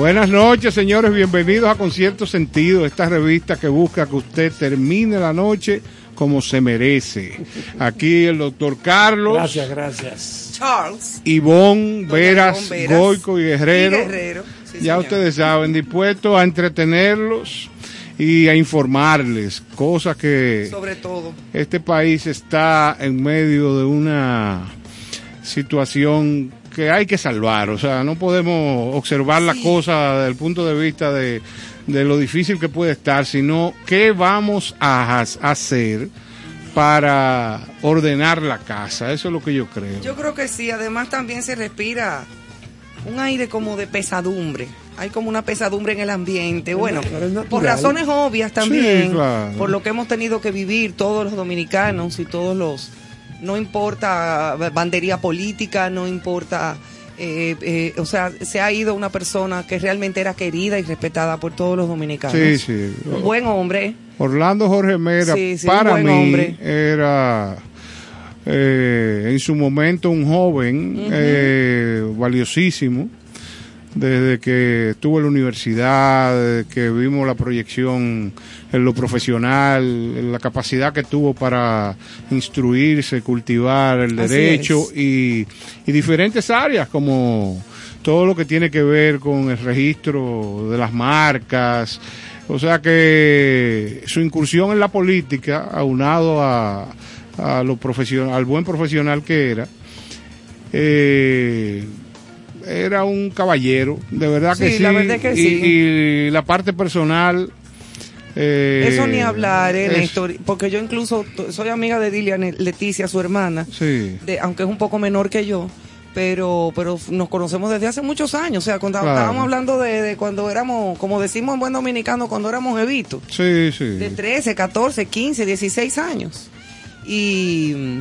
Buenas noches, señores. Bienvenidos a Concierto Sentido, esta revista que busca que usted termine la noche como se merece. Aquí el doctor Carlos. Gracias, gracias. Charles. Ivonne, Doña Veras, Veras. Goico y Guerrero. Y Guerrero, sí, ya señor. ustedes saben, dispuestos a entretenerlos y a informarles cosas que Sobre todo. este país está en medio de una situación que hay que salvar. O sea, no podemos observar la cosa desde el punto de vista de, de lo difícil que puede estar, sino qué vamos a hacer para ordenar la casa. Eso es lo que yo creo. Yo creo que sí. Además también se respira un aire como de pesadumbre. Hay como una pesadumbre en el ambiente. Bueno, por razones obvias también. Sí, claro. Por lo que hemos tenido que vivir todos los dominicanos y todos los... No importa bandería política, no importa... eh, eh, o sea, se ha ido una persona que realmente era querida y respetada por todos los dominicanos. Sí, sí. Un buen hombre. Orlando Jorge Mera, Sí, sí, para mí, hombre. era eh, en su momento un joven eh, valiosísimo. Desde que estuvo en la universidad, desde que vimos la proyección en lo profesional, en la capacidad que tuvo para instruirse, cultivar el derecho y, y diferentes áreas como todo lo que tiene que ver con el registro de las marcas. O sea que su incursión en la política, aunado a, a lo profesional, al buen profesional que era, eh, era un caballero, de verdad que Sí, sí. la verdad que y, sí. y la parte personal. eh, Eso ni hablar, eh, Néstor, porque yo incluso soy amiga de Dilian Leticia, su hermana, Sí. de, aunque es un poco menor que yo, pero pero nos conocemos desde hace muchos años, o sea, cuando Claro. estábamos hablando de, de cuando éramos, como decimos en buen dominicano, cuando éramos evitos, Sí, sí. de 13, 14, 15, 16 años. Y,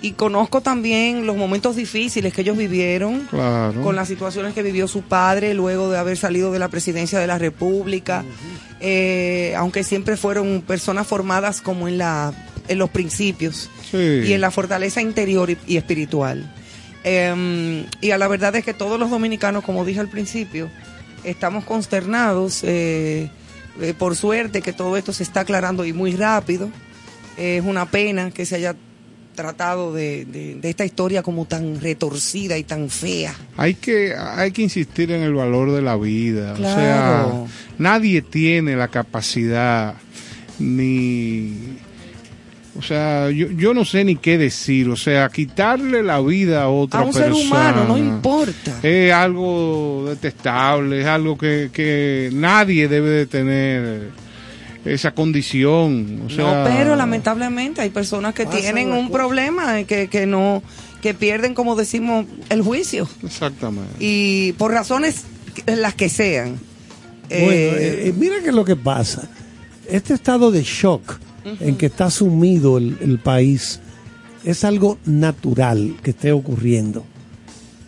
y conozco también los momentos difíciles que ellos vivieron, Claro. con las situaciones que vivió su padre luego de haber salido de la presidencia de la República, eh, aunque siempre fueron personas formadas como en la en los principios Sí. y en la fortaleza interior y, y espiritual. Eh, y a la verdad es que todos los dominicanos, como dije al principio, estamos consternados. eh, eh, por suerte que todo esto se está aclarando y muy rápido. es una pena que se haya tratado de, de- de esta historia como tan retorcida y tan fea. Hay que, hay que insistir en el valor de la vida. Claro. O sea, nadie tiene la capacidad ni... O sea, yo, yo no sé ni qué decir. O sea, quitarle la vida a otra A un persona. ser humano, no importa. Es algo detestable, es algo que, que nadie debe de tener esa condición. O sea, no, pero lamentablemente hay personas que Pasan tienen un problema, que, que no, que pierden, como decimos, el juicio. Exactamente. Y por razones que- las que sean. Bueno, Eh, eh, eh, mira qué es lo que pasa. Este estado de shock en que está sumido el, el país es algo natural que esté ocurriendo.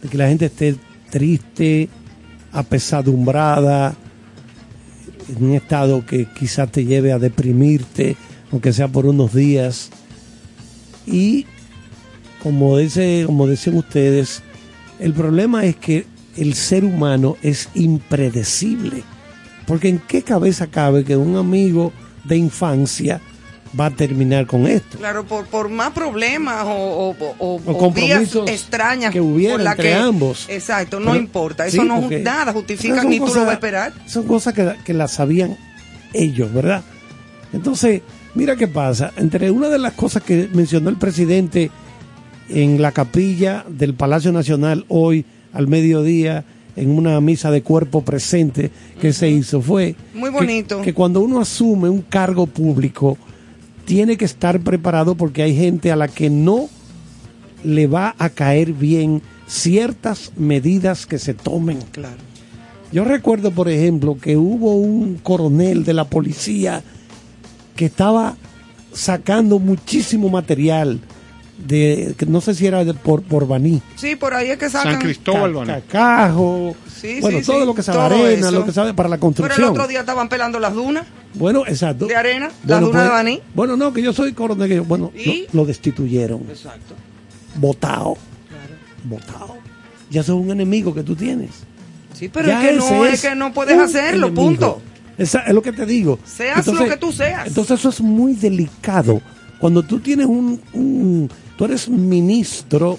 De que la gente esté triste, apesadumbrada, en un estado que quizás te lleve a deprimirte, aunque sea por unos días. Y como dice, como dicen ustedes, el problema es que el ser humano es impredecible. Porque en qué cabeza cabe que un amigo de infancia va a terminar con esto. Claro, por, por más problemas o, o, o- o- vías extrañas que hubiera por la entre que- ambos. Exacto, no Pero- importa. sí, Eso no porque- nada justifica ni tú lo cosas- vas a esperar. Son cosas que, que las sabían ellos, ¿verdad? Entonces, mira qué pasa. Entre una de las cosas que mencionó el presidente en la capilla del Palacio Nacional hoy al mediodía, en una misa de cuerpo presente que se hizo, fue Muy que- bonito. que cuando uno asume un cargo público, tiene que estar preparado porque hay gente a la que no le va a caer bien ciertas medidas que se tomen. Claro. Yo recuerdo, por ejemplo, que hubo un coronel de la policía que estaba sacando muchísimo material de, que no sé si era de por, por Baní. Sí, por ahí es que sacan. San Cristóbal, Ca- Baní. Cacajo, Sí, bueno, sí, todo sí, lo que sabe arena, eso. lo que sabe para la Pero el construcción. otro día estaban pelando las dunas. Bueno, exacto. De arena, las dunas de pues, Baní. Bueno, no, que yo soy coronel. que yo- bueno, ¿Y? lo, lo destituyeron. Exacto. Votado. Votado. Ya eso es un enemigo que tú tienes. Sí, pero es que no, es que no puedes hacerlo, punto. Esa, es lo que te digo. Seas lo que tú seas. Entonces eso es muy delicado. Cuando tú tienes un, tú eres ministro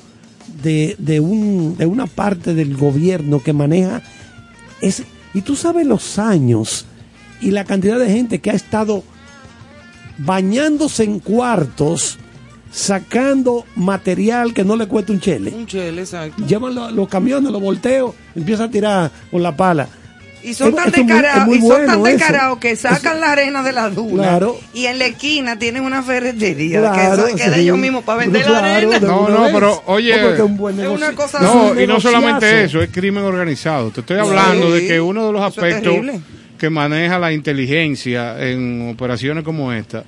de, de, un, de una parte del gobierno que maneja ese, y tú sabes los años y la cantidad de gente que ha estado bañándose en cuartos sacando material que no le cuesta un chele. Un chele, exacto. Llevan los, camiones, los volteos, empieza a tirar con la pala. Y son tan descarados que sacan la arena de la duna y en la esquina tienen una ferretería que, que de ellos mismos para vender la arena. No, no, pero oye, es, una cosa no, y no solamente eso, es crimen organizado. Te estoy hablando de que uno de los aspectos que maneja la inteligencia en operaciones como esta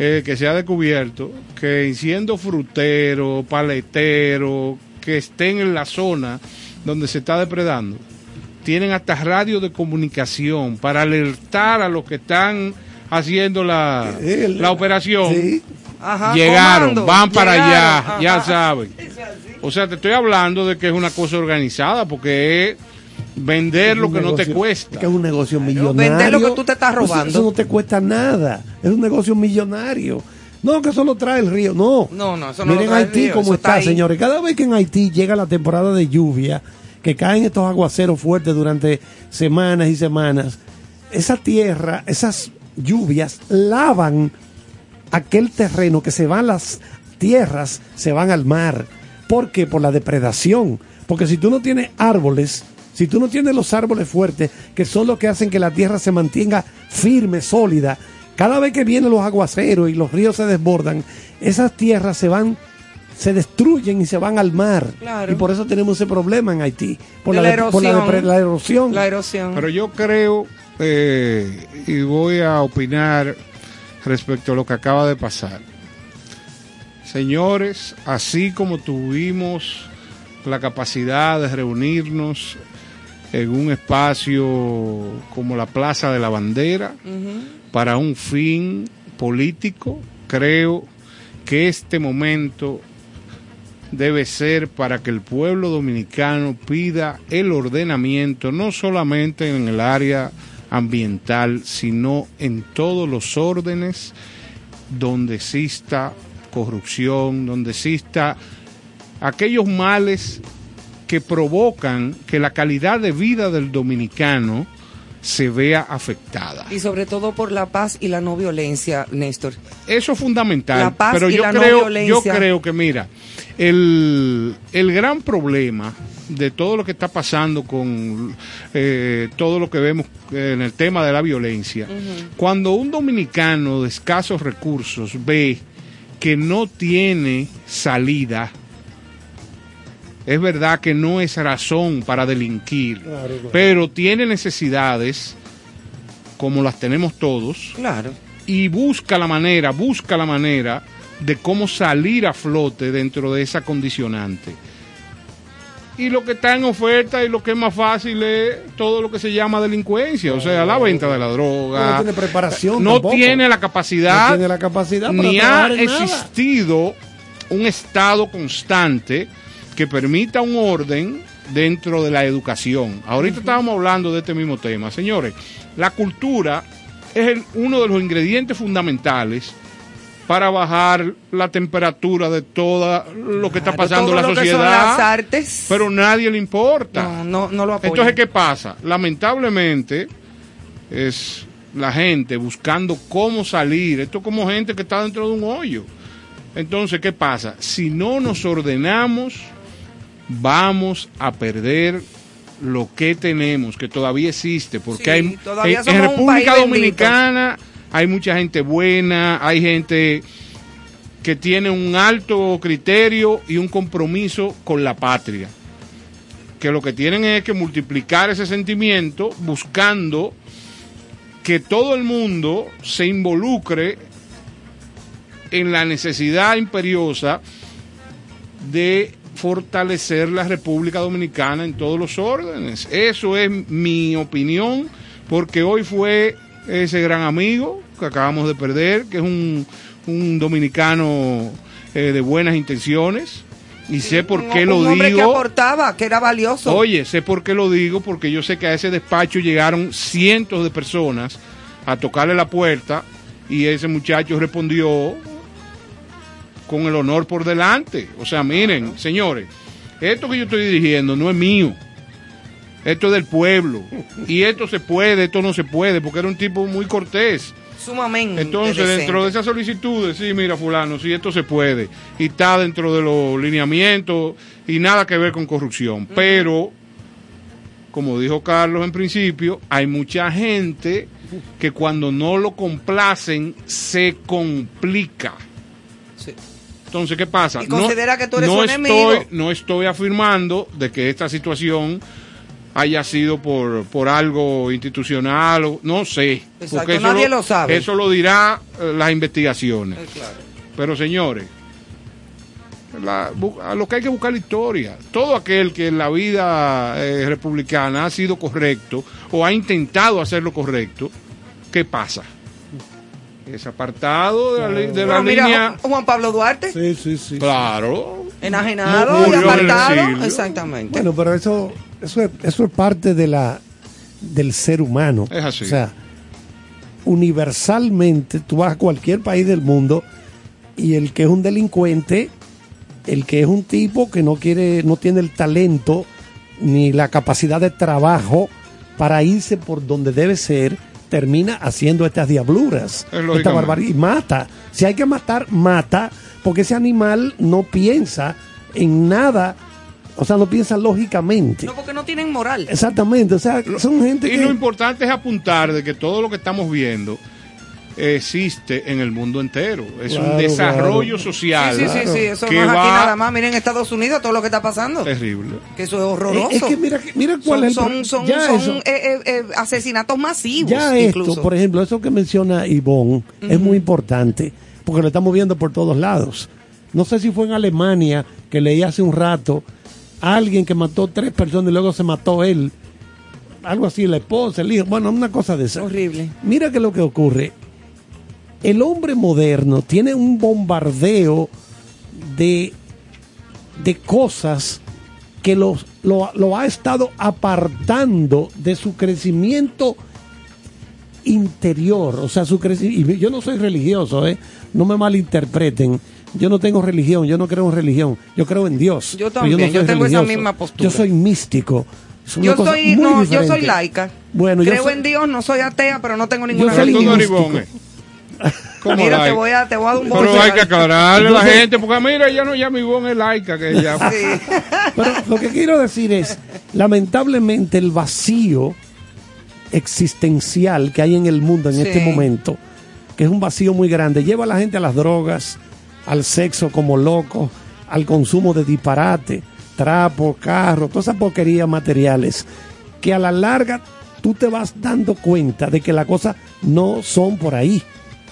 eh, que se ha descubierto que siendo frutero, paletero, que estén en la zona donde se está depredando, tienen hasta radio de comunicación para alertar a los que están haciendo la, la operación. Llegaron, van para allá, ya saben. O sea, te estoy hablando de que es una cosa organizada porque es Vender lo que no te cuesta. que es un negocio millonario. Vender lo que tú te estás robando. Eso, no te cuesta nada. Es un negocio millonario. No, que eso lo trae el río. No. No, no, eso no Miren Haití cómo está, señores. Cada vez que en Haití llega la temporada de lluvia, que caen estos aguaceros fuertes durante semanas y semanas, esa tierra, esas lluvias lavan aquel terreno que se van las tierras, se van al mar. ¿Por qué? Por la depredación. Porque si tú no tienes árboles, si tú no tienes los árboles fuertes, que son los que hacen que la tierra se mantenga firme, sólida, cada vez que vienen los aguaceros y los ríos se desbordan, esas tierras se van se destruyen y se van al mar. Y por eso tenemos ese problema en Haití, por, la, erosión. la, erosión. Pero yo creo, eh, y voy a opinar respecto a lo que acaba de pasar. Señores, así como tuvimos la capacidad de reunirnos en un espacio como la Plaza de la Bandera para un fin político. Creo que este momento debe ser para que el pueblo dominicano pida el ordenamiento no solamente en el área ambiental, sino en todos los órdenes donde exista corrupción, donde exista aquellos males que provocan que la calidad de vida del dominicano se vea afectada. Y sobre todo por la paz y la no violencia, Néstor. Eso es fundamental. La paz pero y yo la creo, no violencia. Yo creo que, mira, el, el, gran problema de todo lo que está pasando con eh, todo lo que vemos en el tema de la violencia, cuando un dominicano de escasos recursos ve que no tiene salida, es verdad que no es razón para delinquir, pero tiene necesidades como las tenemos todos. Claro. Y busca la manera, busca la manera de cómo salir a flote dentro de esa condicionante. Y lo que está en oferta y lo que es más fácil es todo lo que se llama delincuencia, o sea, la venta de la droga. No tiene preparación. No tiene la capacidad. No tiene la capacidad ni ha existido un estado constante que permita un orden dentro de la educación. Ahorita estábamos hablando de este mismo tema. Señores, la cultura es uno de los ingredientes fundamentales para bajar la temperatura de todo lo que está pasando en la sociedad. las artes. Pero nadie le importa. No, no, lo apoya. Entonces, ¿qué pasa? Lamentablemente es la gente buscando cómo salir. Esto es como gente que está dentro de un hoyo. Entonces, ¿qué pasa? Si no nos ordenamos vamos a perder lo que tenemos, que todavía existe, porque hay en, República Dominicana hay mucha gente buena, hay gente que tiene un alto criterio y un compromiso con la patria, que lo que tienen es que multiplicar ese sentimiento buscando que todo el mundo se involucre en la necesidad imperiosa de fortalecer la República Dominicana en todos los órdenes. Eso es mi opinión, porque hoy fue ese gran amigo que acabamos de perder, que es un, dominicano eh, de buenas intenciones, Y sé por Un- qué un lo que digo. aportaba, que era valioso. Oye, sé por qué lo digo, porque yo sé que a ese despacho llegaron cientos de personas a tocarle la puerta y ese muchacho respondió con el honor por delante. O sea, miren, señores, esto que yo estoy dirigiendo no es mío. Esto es del pueblo. Y esto se puede, esto no se puede, porque era un tipo muy cortés. Sumamente. Entonces, dentro de esas solicitudes, sí, mira, fulano, sí, esto se puede. Y está dentro de los lineamientos y nada que ver con corrupción. Pero, como dijo Carlos en principio, hay mucha gente que cuando no lo complacen se complica. Sí. Entonces, ¿qué pasa? Y considera que tú eres no su estoy, enemigo. No estoy afirmando de que esta situación haya sido por, por algo institucional, o, no sé. Exacto, porque eso nadie lo sabe. Eso lo dirá eh, las investigaciones. Claro. Pero señores, la- a lo que hay que buscar la historia. Todo aquel que en la vida eh, republicana ha sido correcto o ha intentado hacerlo correcto, ¿qué pasa? Es apartado de la, de la mira, línea. Ju- Juan Pablo Duarte, Sí, sí, sí. Claro. enajenado y apartado. Exactamente. Bueno, pero eso, eso, es, eso es parte de la, del ser humano. Es así. O sea, universalmente tú vas a cualquier país del mundo y el que es un delincuente, el que es un tipo que no quiere, no tiene el talento ni la capacidad de trabajo para irse por donde debe ser, termina haciendo estas diabluras, Es esta barbaridad y mata. Si hay que matar, mata, porque ese animal no piensa en nada, o sea, no piensa lógicamente. No, porque no tienen moral. Exactamente, o sea, son gente Y que... lo importante es apuntar de que todo lo que estamos viendo existe en el mundo entero. Es Claro, un desarrollo claro. social Sí, sí, sí, sí, eso que no es aquí va nada más. Miren Estados Unidos todo lo que está pasando. terrible. Que eso es horroroso. Es, es que mira, mira cuál son, es el son, pro- son, ya son, eso, eh, eh, eh, asesinatos masivos. ya incluso. esto, por ejemplo, eso que menciona Ivonne es muy importante porque lo estamos viendo por todos lados. No sé si fue en Alemania que leí hace un rato alguien que mató tres personas y luego se mató él. Algo así, la esposa, el hijo, bueno, una cosa de esa. Horrible. Mira que lo que ocurre. El hombre moderno tiene un bombardeo de, de cosas que los, lo, lo ha estado apartando de su crecimiento interior. O sea, su crecimiento. Y yo no soy religioso, ¿eh? No me malinterpreten. Yo no tengo religión, yo no creo en religión, yo creo en Dios. Yo también, no yo tengo esa misma postura. Yo soy místico. Es una Yo cosa soy, muy no, yo soy laica. Bueno, yo Creo soy- en Dios, no soy atea, pero no tengo ninguna no religión. eres místico. Ivonne. ¿Cómo Mira, te laica? voy a, te voy a dar un Pero hay que aclararle a la gente, porque mira, ya no llama Ivonne es laica, que ella... Sí. Pero lo que quiero decir es, lamentablemente el vacío existencial que hay en el mundo en Sí. este momento, que es un vacío muy grande, lleva a la gente a las drogas, al sexo como loco, al consumo de disparate, trapo, carro, todas esas porquerías materiales, que a la larga tú te vas dando cuenta de que las cosas no son por ahí.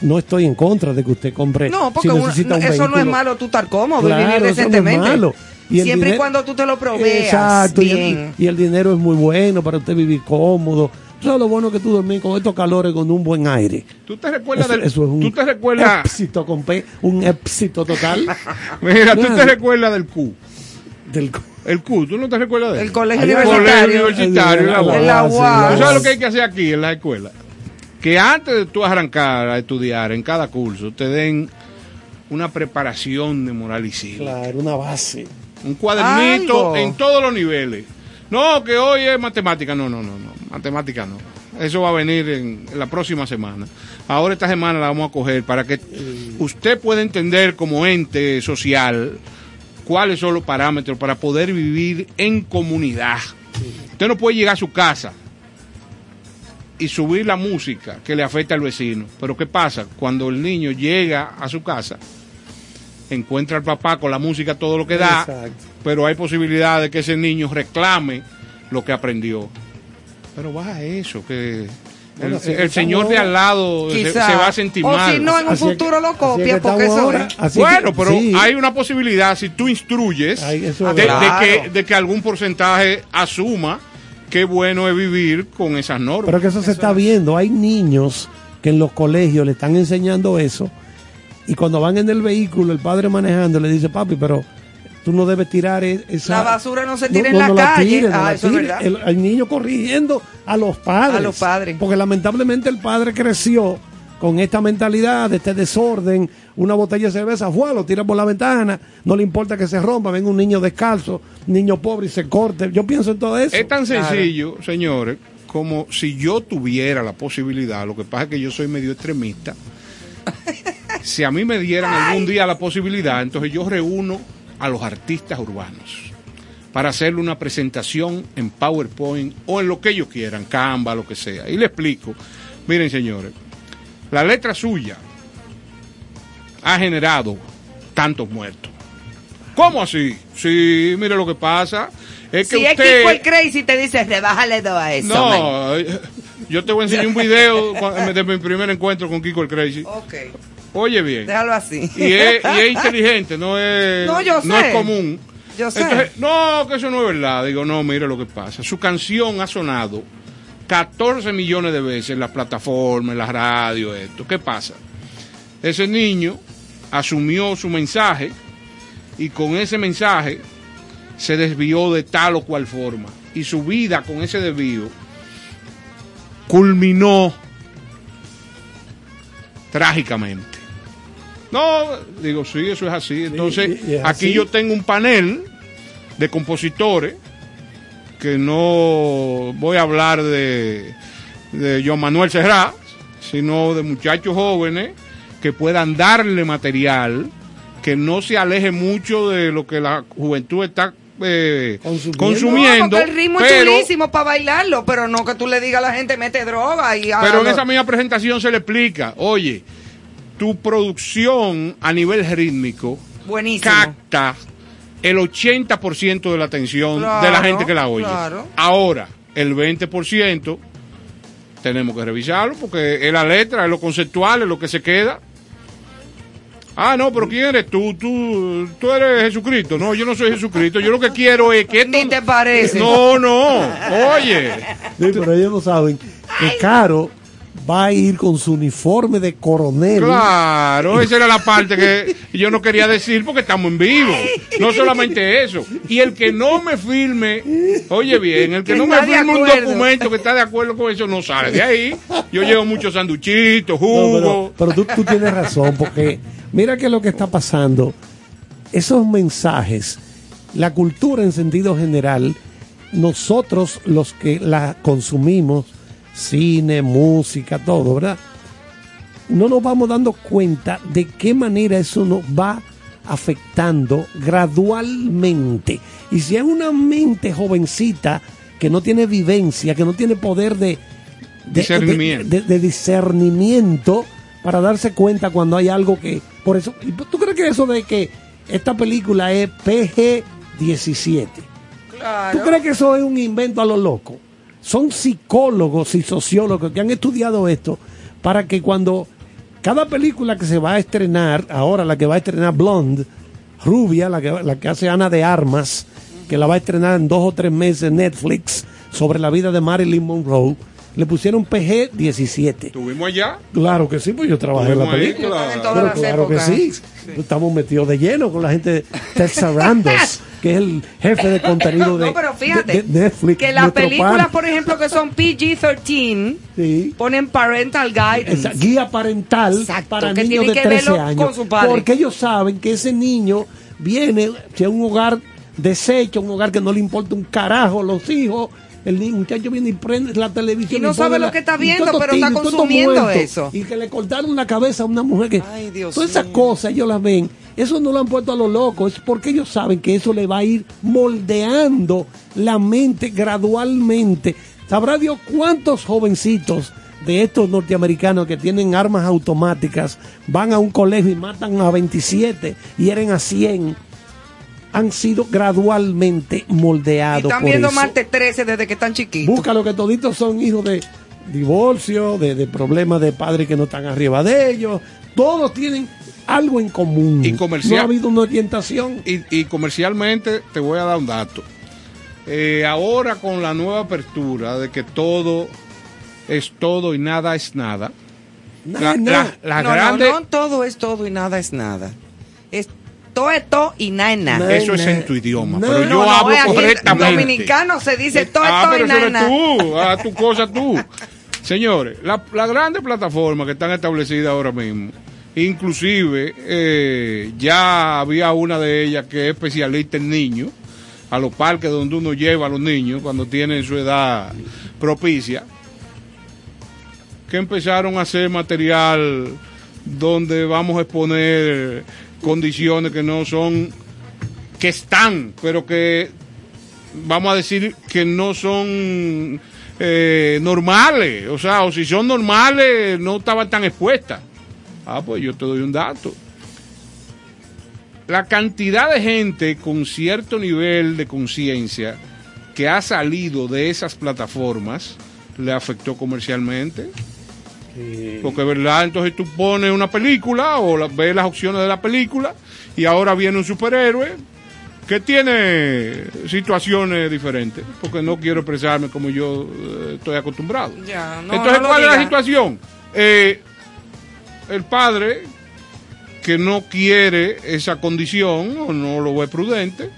No estoy en contra de que usted compre. No, porque si necesita un eso no es vehículo. malo tú estar cómodo Claro, y vivir eso no es decentemente. malo. Y Siempre y cuando tú te lo proveas Exacto, y el, y el dinero es muy bueno para usted vivir cómodo. Eso es lo bueno que tú dormís con estos calores con un buen aire. ¿Tú te recuerdas Eso, del... eso es un ¿Tú te recuerdas... éxito con P, un éxito total Mira, ¿tú Nada. te recuerdas del Q? del El Q, ¿tú no te recuerdas de él? El colegio universitario. Colegio universitario, la UAS. En la sí, UAS. ¿Tú sabes lo que hay que hacer aquí en la escuela? Que antes de tú arrancar a estudiar en cada curso, te den una preparación de moral y cívica. Claro, una base. Un cuadernito Algo. en todos los niveles. No, que hoy es matemática. No, no, no, no. Matemática no. Eso va a venir en, en la próxima semana. Ahora esta semana la vamos a coger para que usted pueda entender como ente social cuáles son los parámetros para poder vivir en comunidad. Usted no puede llegar a su casa y subir la música que le afecta al vecino. Pero ¿qué pasa? Cuando el niño llega a su casa, encuentra al papá con la música todo lo que da, Exacto. pero hay posibilidad de que ese niño reclame lo que aprendió. Pero baja eso, que Bueno, el, señor de al lado se, va a sentir o mal. si no, en un Así es que- futuro lo así es que copia, porque eso ahora. es. Así bueno, que- pero sí. hay una posibilidad si tú instruyes Ay, que, de que algún porcentaje asuma qué bueno es vivir con esas normas. Pero que eso se está viendo. Hay niños que en los colegios le están enseñando eso. Y cuando van en el vehículo, el padre manejando le dice, papi, pero tú no debes tirar e- esa... La basura no se tira en la calle. tires, no Ah, la eso es tires. verdad. El, el niño corrigiendo a los padres. A los padres. Porque lamentablemente el padre creció con esta mentalidad de este desorden, una botella de cerveza, ¡fua! lo tira por la ventana, no le importa que se rompa, venga un niño descalzo, un niño pobre y se corte. Yo pienso en todo eso. Es tan sencillo, señores, como si yo tuviera la posibilidad, lo que pasa es que yo soy medio extremista. si a mí me dieran algún día la posibilidad, entonces yo reúno a los artistas urbanos para hacerle una presentación en PowerPoint o en lo que ellos quieran, Canva, lo que sea. Y le explico, miren señores, la letra suya ha generado tantos muertos. ¿Cómo así? Sí, mire lo que pasa. Es que Si es. Kiko el Crazy, te dice, rebájale dos a eso. man". No, yo te voy a enseñar un video de mi primer encuentro con Kiko el Crazy. Ok, Oye bien. déjalo así. Y es, y es inteligente, no es, No, yo es común. Yo sé. Entonces, no, que eso no es verdad. Digo, no, mire lo que pasa. Su canción ha sonado 14 millones de veces en las plataformas, en la radio, esto. ¿Qué pasa? Ese niño asumió su mensaje y con ese mensaje se desvió de tal o cual forma. Y su vida con ese desvío culminó trágicamente. No, digo, sí, eso es así. Entonces, es aquí así. yo tengo un panel de compositores que no voy a hablar de, de Joan Manuel Serrat, sino de muchachos jóvenes que puedan darle material que no se aleje mucho de lo que la juventud está eh, Consumiendo. consumiendo, No, el ritmo es pero, chulísimo para bailarlo, pero no que tú le digas a la gente mete droga y pero en esa misma presentación se le explica, oye, tu producción a nivel rítmico Buenísimo. capta el 80% de la atención de la gente que la oye. claro. Ahora, el 20% tenemos que revisarlo porque es la letra, es lo conceptual, es lo que se queda. Ah, no, pero ¿quién eres tú? Tú, tú eres Jesucristo. No, yo no soy Jesucristo. Yo lo que quiero es que esto... Ni te parece. No, no. Oye. Sí, pero ellos no saben que Caro va a ir con su uniforme de coronel. Claro, esa era la parte que yo no quería decir porque estamos en vivo. No solamente eso. Y el que no me firme, oye bien, el que Que no me firme un documento que está de acuerdo con eso no sale de ahí. Yo llevo muchos sanduchitos, No, jugo. pero, pero tú, tú tienes razón, porque mira que lo que está pasando, esos mensajes, la cultura en sentido general, nosotros los que la consumimos, cine, música, todo, ¿verdad? No nos vamos dando cuenta de qué manera eso nos va afectando gradualmente. Y si es una mente jovencita que no tiene vivencia, que no tiene poder de, de- Discernimiento. de- de discernimiento para darse cuenta cuando hay algo que por eso ¿y tú crees que eso de que esta película es PG-17 Claro. ¿Tú crees que eso es un invento a lo loco? Son psicólogos y sociólogos que han estudiado esto para que cuando cada película que se va a estrenar, ahora la que va a estrenar Blonde, Rubia, la que, la que hace Ana de Armas, que la va a estrenar en dos o tres meses Netflix sobre la vida de Marilyn Monroe, le pusieron PG-17. Estuvimos allá. Claro que sí, pues yo trabajé en la ahí, película. Claro. Pero claro que sí. Estamos metidos de lleno con la gente de Ted Sarandos, que es el jefe de contenido de, no, pero fíjate de- de Netflix. que las películas, pan. por ejemplo, que son PG-13, Sí. ponen parental guidance. Esa guía parental Exacto, para que niños de que 13 verlo años. con su padre. Porque ellos saben que ese niño viene de un hogar deshecho, un hogar que no le importa un carajo los hijos. El niño, muchacho viene y prende la televisión. Y no pone sabe lo la- que está y viendo, pero está tiros, todos consumiendo eso. Y que le cortaron la cabeza a una mujer que. Ay, Dios todas esas cosas ellos las ven. Eso no lo han puesto a lo loco. Es porque ellos saben que eso le va a ir moldeando la mente gradualmente. ¿Sabrá Dios cuántos jovencitos de estos norteamericanos que tienen armas automáticas van a un colegio y matan a 27 y hieren a 100? Han sido gradualmente Y moldeados. están por viendo eso. Marte 13 desde que están chiquitos. Busca lo que toditos son hijos de divorcio, de, de problemas de padres que no están arriba de ellos. Todos tienen algo en común. Y comercial- No ha habido una orientación. Y, y comercialmente te voy a dar un dato. Eh, ahora con la nueva apertura de que todo es todo y nada es nada. Nada, La, nada. la- la no, grande- no, no todo es todo y nada es nada. Es todo esto y nada es nada. Na- Eso es en tu idioma, pero yo no, hablo aquí en correctamente. dominicano se dice todo ah, esto pero y eres nada. tú, haz tu cosa tú. Señores, las la grandes plataformas que están establecidas ahora mismo, inclusive eh, ya había una de ellas que es especialista en niños, a los parques donde uno lleva a los niños cuando tienen su edad propicia, que empezaron a hacer material donde vamos a exponer condiciones que no son, que están, pero que vamos a decir que no son eh, normales, o sea, o si son normales no estaban tan expuestas. Ah, pues yo te doy un dato. La cantidad de gente con cierto nivel de conciencia que ha salido de esas plataformas le afectó comercialmente. Porque, ¿verdad? Entonces tú pones una película o la- ves las opciones de la película y ahora viene un superhéroe que tiene situaciones diferentes. Porque no quiero expresarme como yo eh, estoy acostumbrado. Ya, no, Entonces, no ¿cuál es la situación? Eh, el padre que no quiere esa condición o no lo ve prudente,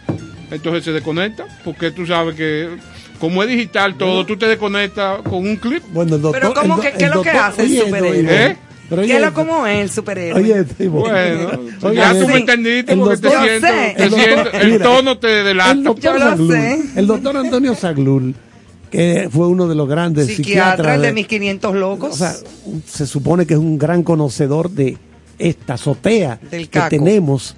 entonces se desconecta, porque tú sabes que como es digital todo, tú te desconectas con un clip. Bueno, el doctor. Pero ¿cómo el que- qué es lo que hace el superhéroe? ¿Eh? Pero ¿Qué oye, es lo como es el superhéroe? Oye, Ivonne. Bueno, Oye, ya tú me entendiste el porque te doctor- siento, Yo sé. te El doctor- siento- el mira, tono te delata. El doctor Yo lo Zaglul, sé. el doctor Antonio Zaglul, que fue uno de los grandes Psiquiatra, psiquiatras el de de- mis 500 locos. o sea, se supone que es un gran conocedor de esta azotea Del que tenemos.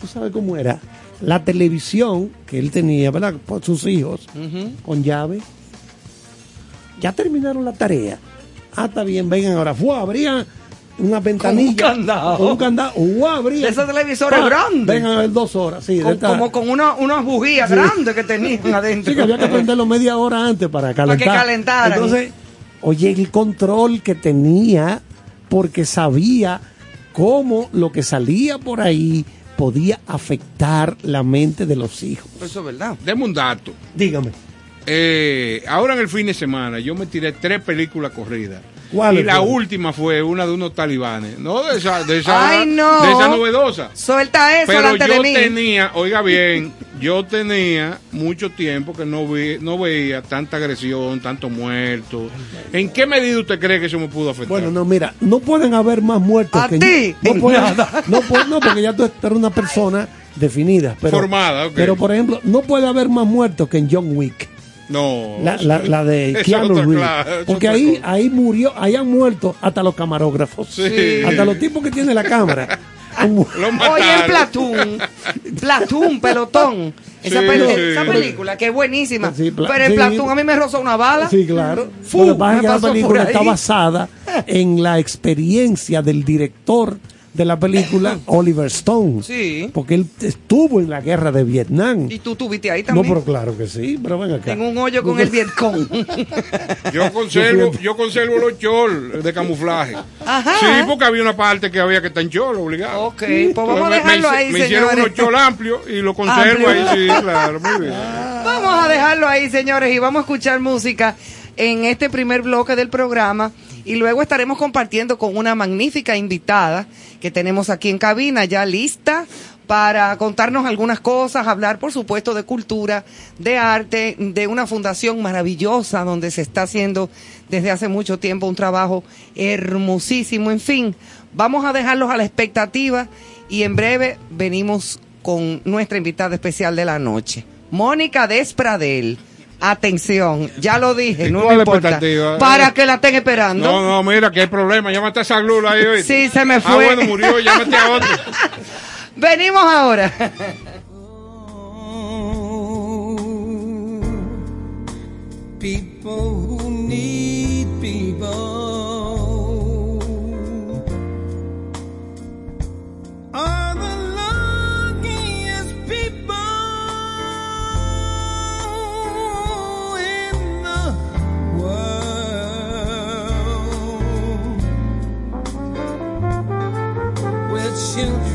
¿Tú sabes cómo era? La televisión que él tenía, ¿verdad? Por sus hijos, con llave. Ya terminaron la tarea. Ah, está bien, vengan ahora. Fue, abrían una ventanilla. candado. Con un candado. Fue, abrían. De esos televisores Pa, grandes. Vengan a ver dos horas. Sí, de Con- como con una- unas bujías grandes que tenían adentro. Sí, que había que prenderlo media hora antes para calentar. que calentaran. Entonces, oye, el control que tenía, porque sabía cómo lo que salía por ahí podía afectar la mente de los hijos. Eso es verdad. Deme un dato. Dígame. Eh, ahora en el fin de semana yo me tiré tres películas corridas. ¿Cuáles Y la última fue una de unos talibanes. No de esa, de esa, Ay, no. de esa novedosa. Suelta eso Pero delante de yo mí. tenía, oiga bien, yo tenía mucho tiempo que no, vi, no veía tanta agresión, tanto muerto. ¿En qué medida usted cree que eso me pudo afectar? Bueno, no, mira, no pueden haber más muertos ¿A que ti? No, En pueden- no, puede- no, porque ya tú eres una persona definida. Pero, Formada, ok. Pero, por ejemplo, no puede haber más muertos que en John Wick. No. La, la, la de Keanu Reeves. Porque ahí, cosa. ahí murió, ahí han muerto hasta los camarógrafos. Sí. Hasta los tipos que tienen la cámara. Oye, en. Platoon, Platoon, pelotón. Esa, Sí, pel- sí. esa película que es buenísima. Sí, pero en sí. Platoon a mí me rozó una bala. Sí, claro. Fu, la película ahí. está basada en la experiencia del director de la película, Oliver Stone. Sí. Porque él estuvo en la guerra de Vietnam. Y tú tuviste ahí No, también. pero claro que sí, pero ven acá. en un hoyo con el Vietcong. Yo conservo, yo conservo los chol de camuflaje. Ajá. Sí, porque había una parte que había que estar en chol, obligado. ok, pues vamos a Entonces, dejarlo me, ahí, Me hicieron unos chol amplios y lo conservo Amplio. ahí, sí, claro, muy bien. Vamos a dejarlo ahí, señores, y vamos a escuchar música en este primer bloque del programa. Y luego estaremos compartiendo con una magnífica invitada que tenemos aquí en cabina, ya lista para contarnos algunas cosas, hablar, por supuesto, de cultura, de arte, de una fundación maravillosa donde se está haciendo desde hace mucho tiempo un trabajo hermosísimo. En fin, vamos a dejarlos a la expectativa y en breve venimos con nuestra invitada especial de la noche, Mónica Despradel. Atención, ya lo dije, ¿Y no me importa. Para que la estén esperando. No, no, mira que hay problema. Llámate a esa glula ahí hoy. Sí, se me Ah, fue. bueno, murió, llámate a otro. Venimos ahora. people You.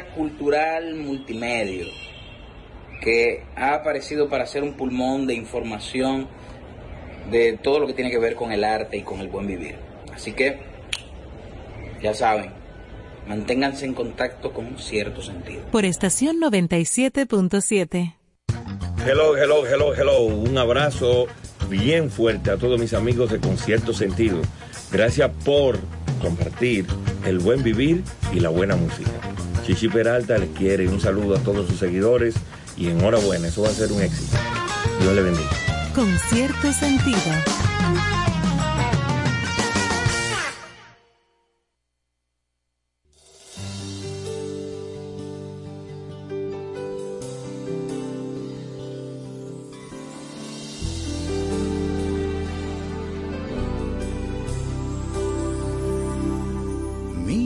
Cultural multimedia que ha aparecido para ser un pulmón de información de todo lo que tiene que ver con el arte y con el buen vivir. Así que, ya saben, manténganse en contacto con cierto sentido. Por estación 97.7. Hello, hello, hello, hello. Un abrazo bien fuerte a todos mis amigos de Concierto Sentido. Gracias por compartir el buen vivir y la buena música. Chichi Peralta les quiere un saludo a todos sus seguidores y enhorabuena, eso va a ser un éxito. Dios le bendiga. Con cierto sentido.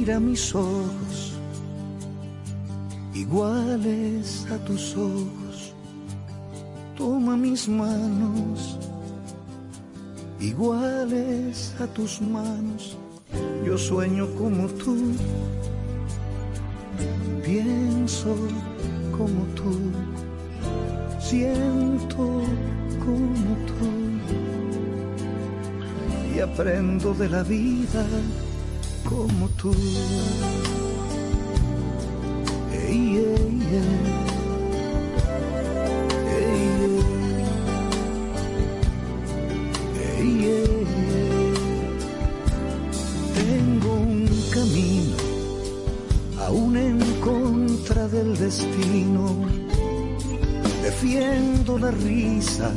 Mira mis ojos, iguales a tus ojos. Toma mis manos, iguales a tus manos. Yo sueño como tú, pienso como tú. siento como tú y aprendo de la vida como tú. Destino. Defiendo la risa,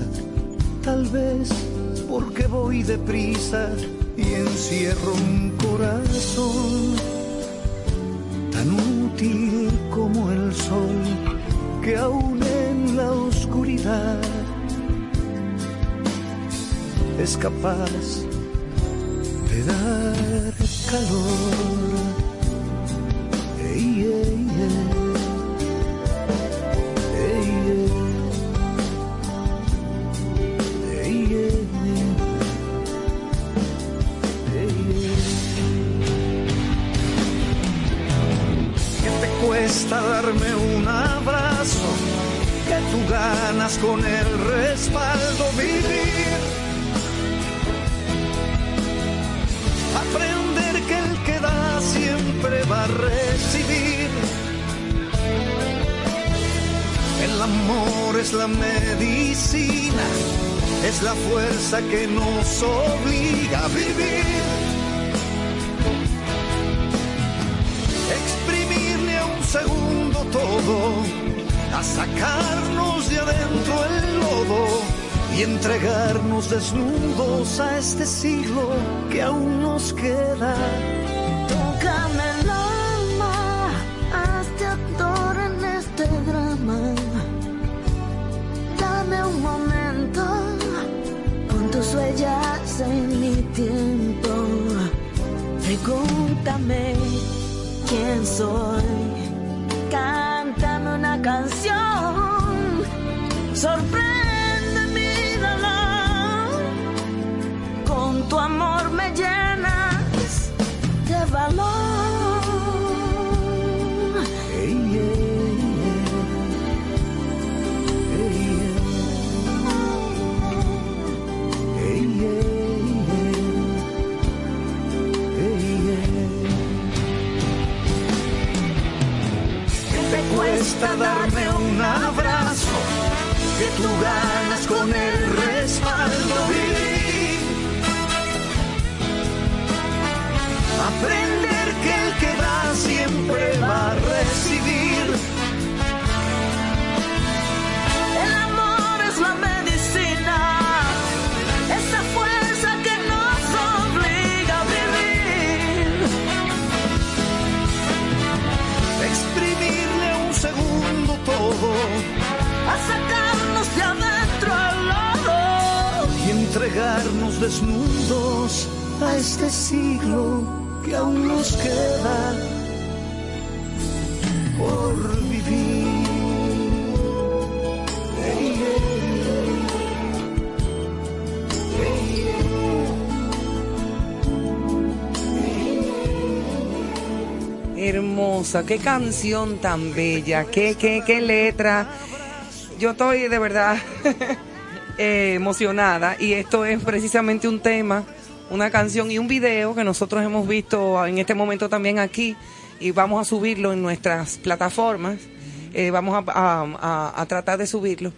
tal vez porque voy deprisa y encierro un corazón tan útil como el sol que aún en la oscuridad es capaz de dar calor. Cuesta darme un abrazo? Que tú ganas con el respaldo vivir. Aprender que el que da siempre va a recibir. El amor es la medicina, es la fuerza que nos obliga a vivir. Segundo todo, a sacarnos de adentro el lodo y entregarnos desnudos a este siglo que aún nos queda. Tócame el alma, hazte actor en este drama. Dame un momento con tus huellas en mi tiempo. Pregúntame quién soy. Canción. Sorprende mi dolor. Con tu amor me llenas de valor. Cuesta darme un abrazo? Que tú ganas con el respaldo entregarnos desnudos a este siglo que aún nos queda por vivir. Hermosa, qué canción tan bella, qué, qué, qué letra. Yo estoy de verdad eh, emocionada y esto es precisamente un tema, una canción y un video que nosotros hemos visto en este momento también aquí y vamos a subirlo en nuestras plataformas. Eh, vamos a, tratar de subirlo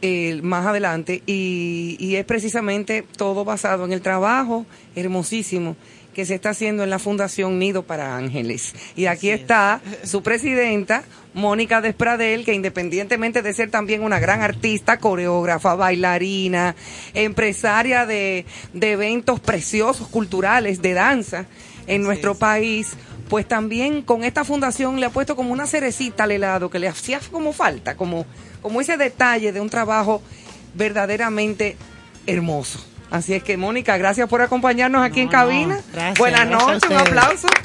eh, más adelante y es precisamente todo basado en el trabajo hermosísimo que se está haciendo en la Fundación Nido para Ángeles. Y aquí está su presidenta, Mónica Despradel, que independientemente de ser también una gran artista, coreógrafa, bailarina, empresaria de, de eventos preciosos, culturales, de danza en nuestro país, pues también con esta fundación le ha puesto como una cerecita al helado que le hacía como falta, como, como ese detalle de un trabajo verdaderamente hermoso. Así es que, Mónica, gracias por acompañarnos aquí en cabina. gracias, Buenas noches, un aplauso.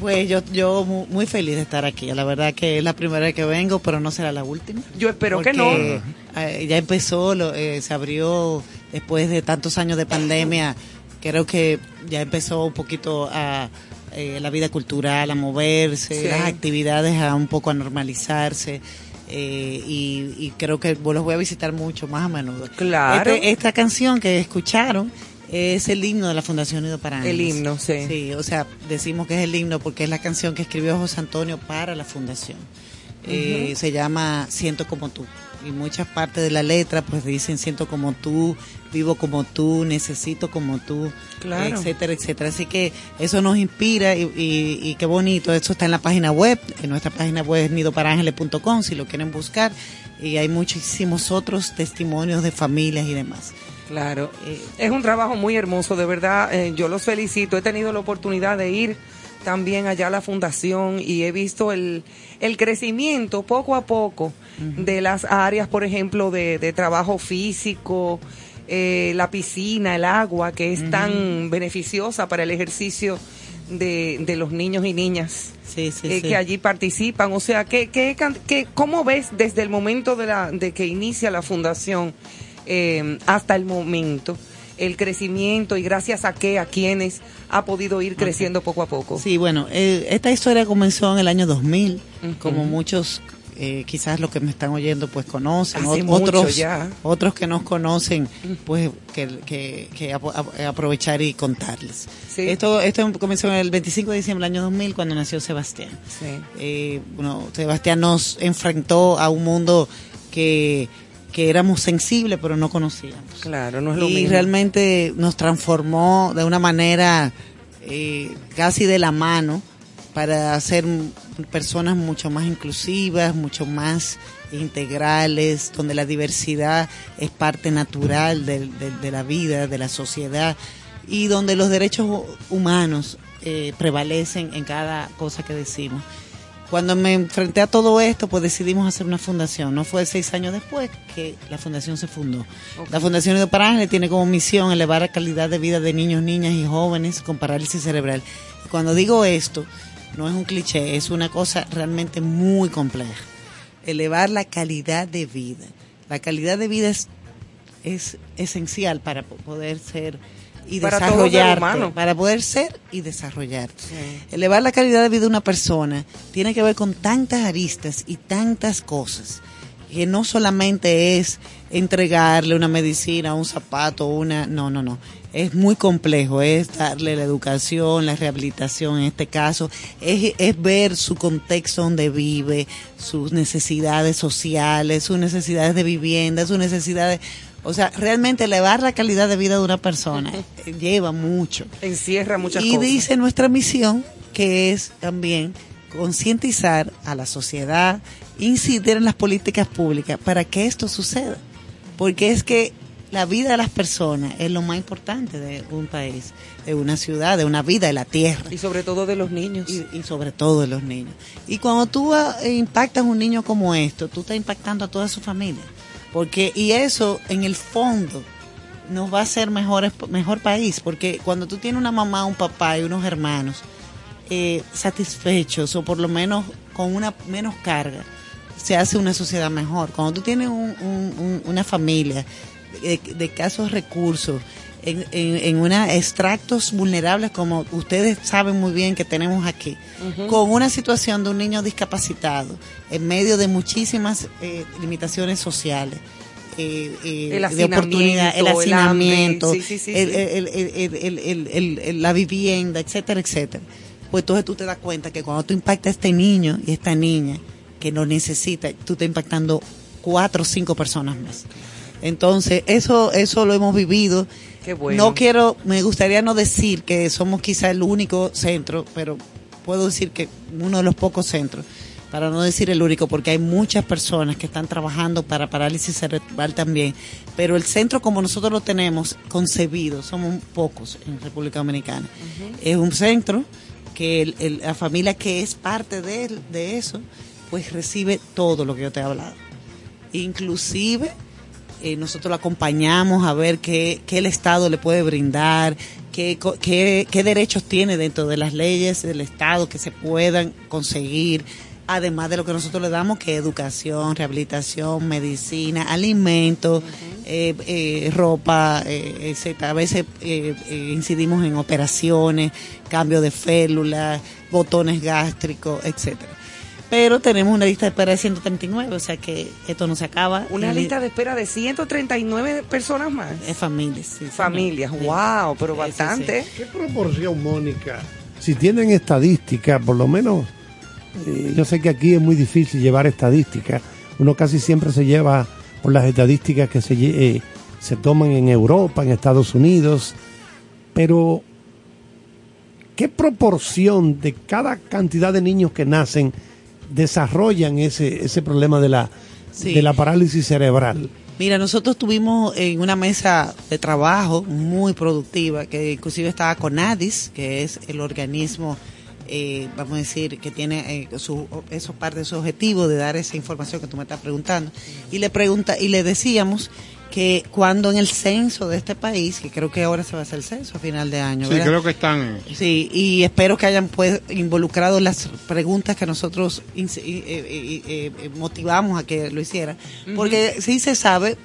Pues yo, yo mu- muy feliz de estar aquí. La verdad que es la primera vez que vengo, pero no será la última. Yo espero que Porque, eh, ya empezó, lo- eh, se abrió después de tantos años de pandemia. Creo que ya empezó un poquito a eh, la vida cultural a moverse, Sí. las actividades a un poco a normalizarse. Eh, y, y creo que los voy a visitar mucho más a menudo. Claro. Este- esta canción que escucharon es el himno de la Fundación Unido para El himno, sí. Sí, o sea, decimos que es el himno porque es la canción que escribió José Antonio para la fundación. Eh. Se llama Siento como tú. Y muchas partes de la letra pues dicen siento como tú, vivo como tú, necesito como tú, Claro. etcétera, etcétera. Así que eso nos inspira y, y- y qué bonito. Eso está en la página web. En nuestra página web es nidoparangeles.com si lo quieren buscar. Y hay muchísimos otros testimonios de familias y demás. Claro. Eh, Es un trabajo muy hermoso, de verdad. eh, yo los felicito. He tenido la oportunidad de ir también allá la fundación y he visto el, el crecimiento poco a poco de las áreas, por ejemplo, de, de trabajo físico, eh, la piscina, el agua, que es tan beneficiosa para el ejercicio de, de los niños y niñas Sí, sí, eh, sí. que allí participan. O sea, ¿qué, qué, qué- ¿cómo ves desde el momento de, la, de que inicia la fundación eh, hasta el momento el crecimiento y gracias a qué, a quienes ha podido ir creciendo poco a poco? Sí, bueno, eh, esta historia comenzó en el año 2000, Ujú. como muchos, eh, quizás los que me están oyendo, pues conocen, Hace otros, ya. otros que nos conocen, pues que, que, que aprovechar y contarles. Sí. Esto, esto comenzó el 25 de diciembre del año 2000, cuando nació Sebastián. Sí. Eh, bueno, Sebastián nos enfrentó a un mundo que, que éramos sensibles, pero no conocíamos Claro, no es lo y mismo. realmente nos transformó de una manera eh, casi de la mano para ser personas mucho más inclusivas, mucho más integrales, donde la diversidad es parte natural del- del- de, la vida, de la sociedad y donde los derechos hu- humanos eh, prevalecen en cada cosa que decimos. Cuando me enfrenté a todo esto, pues decidimos hacer una fundación. No fue seis años después que la fundación se fundó. La Fundación Unido para Ángeles tiene como misión elevar la calidad de vida de niños, niñas y jóvenes con parálisis cerebral. Y cuando digo esto, no es un cliché, es una cosa realmente muy compleja. Elevar la calidad de vida. La calidad de vida es, es esencial para po- poder ser y Para desarrollarte, para poder ser y desarrollarte. Elevar la calidad de vida de una persona tiene que ver con tantas aristas y tantas cosas que no solamente es entregarle una medicina, un zapato, una, no, no, no. Es muy complejo, es darle la educación, la rehabilitación en este caso, es, es ver su contexto donde vive, sus necesidades sociales, sus necesidades de vivienda, sus necesidades, o sea, realmente elevar la calidad de vida de una persona lleva mucho. Encierra muchas Y cosas. dice nuestra misión que es también concientizar a la sociedad, incidir en las políticas públicas para que esto suceda. Porque es que la vida de las personas es lo más importante de un país, de una ciudad, de una vida, de la tierra. Y sobre todo de los niños. Y, y sobre todo de los niños. Y cuando tú ah, eh, impactas a un niño como esto, tú estás impactando a toda su familia. Porque, y eso, en el fondo, nos va a hacer mejores, mejor país. Porque cuando tú tienes una mamá, un papá y unos hermanos eh, satisfechos, o por lo menos con una menos carga, se hace una sociedad mejor. Cuando tú tienes un- un- una familia de, de casos recursos, en, en, en una extractos vulnerables como ustedes saben muy bien que tenemos aquí, con una situación de un niño discapacitado en medio de muchísimas eh, limitaciones sociales. eh, eh, El de oportunidad, el hacinamiento, la vivienda, etcétera, etcétera. Pues entonces tú te das cuenta que cuando tú impactas a este niño y esta niña que lo necesita, tú estás impactando cuatro o cinco personas más. Entonces, eso, eso lo hemos vivido. Qué bueno. No quiero, me gustaría no decir que somos quizá el único centro, pero puedo decir que uno de los pocos centros, para no decir el único, porque hay muchas personas que están trabajando para parálisis cerebral también, pero el centro como nosotros lo tenemos concebido, somos pocos en República Dominicana. Es un centro que el- el- la familia que es parte de, de eso, pues recibe todo lo que yo te he hablado. Inclusive eh, nosotros lo acompañamos a ver qué, qué el Estado le puede brindar, qué, qué, qué derechos tiene dentro de las leyes del Estado que se puedan conseguir, además de lo que nosotros le damos, que es educación, rehabilitación, medicina, alimentos, eh, eh, ropa, eh, etcétera. A veces eh, eh, incidimos en operaciones, cambio de félulas, botones gástricos, etcétera. Pero tenemos una lista de espera de 139, o sea que esto no se acaba. Una Y- lista de espera de 139 personas más. Es familias. sí. Familias, Sí. wow, pero Sí, bastante. ¿Qué proporción, Mónica? Si tienen estadística, por lo menos, eh, yo sé que aquí es muy difícil llevar estadística. Uno casi siempre se lleva por las estadísticas que se, eh, se toman en Europa, en Estados Unidos, pero ¿qué proporción de cada cantidad de niños que nacen desarrollan ese, ese problema de la, Sí. de la parálisis cerebral? Mira, nosotros tuvimos en una mesa de trabajo muy productiva, que inclusive estaba con ADIS, que es el organismo, eh, vamos a decir, que tiene eh, su, eso parte de su objetivo de dar esa información que tú me estás preguntando. Y le pregunta, y le decíamos que cuando en el censo de este país, que creo que ahora se va a hacer el censo a final de año, Sí, ¿verdad? creo que están. Sí, y espero que hayan pues involucrado las preguntas que nosotros eh, eh, eh, motivamos a que lo hicieran, porque sí se sabe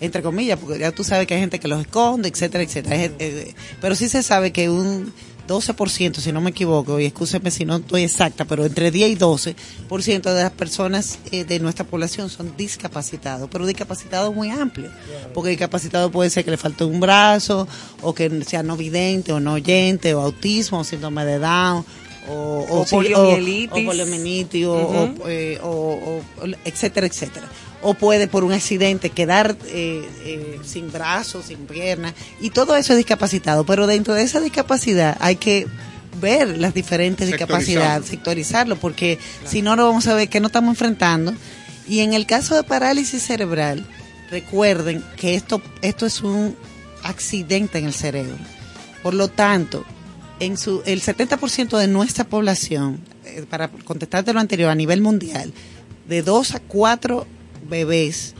entre comillas, porque ya tú sabes que hay gente que los esconde, etcétera, etcétera. Eh, pero sí se sabe que un 12%, si no me equivoco, y escúcheme si no estoy exacta, pero entre 10 y 12% de las personas eh, de nuestra población son discapacitados, pero discapacitados muy amplios, porque discapacitado puede ser que le falte un brazo, o que sea no vidente, o no oyente, o autismo, o síndrome de Down, o, O poliomielitis. o, poliomielitis, o- o, eh, o- etcétera, etcétera. O puede por un accidente quedar eh, eh, sin brazos, sin piernas, y todo eso es discapacitado. Pero dentro de esa discapacidad hay que ver las diferentes discapacidades, sectorizarlo, porque si no, no vamos a ver qué nos estamos enfrentando. Y en el caso de parálisis cerebral, recuerden que esto, esto es un accidente en el cerebro. Por lo tanto, en su, el 70% de nuestra población, eh, para contestarte lo anterior, a nivel mundial, de 2 a 4 bebés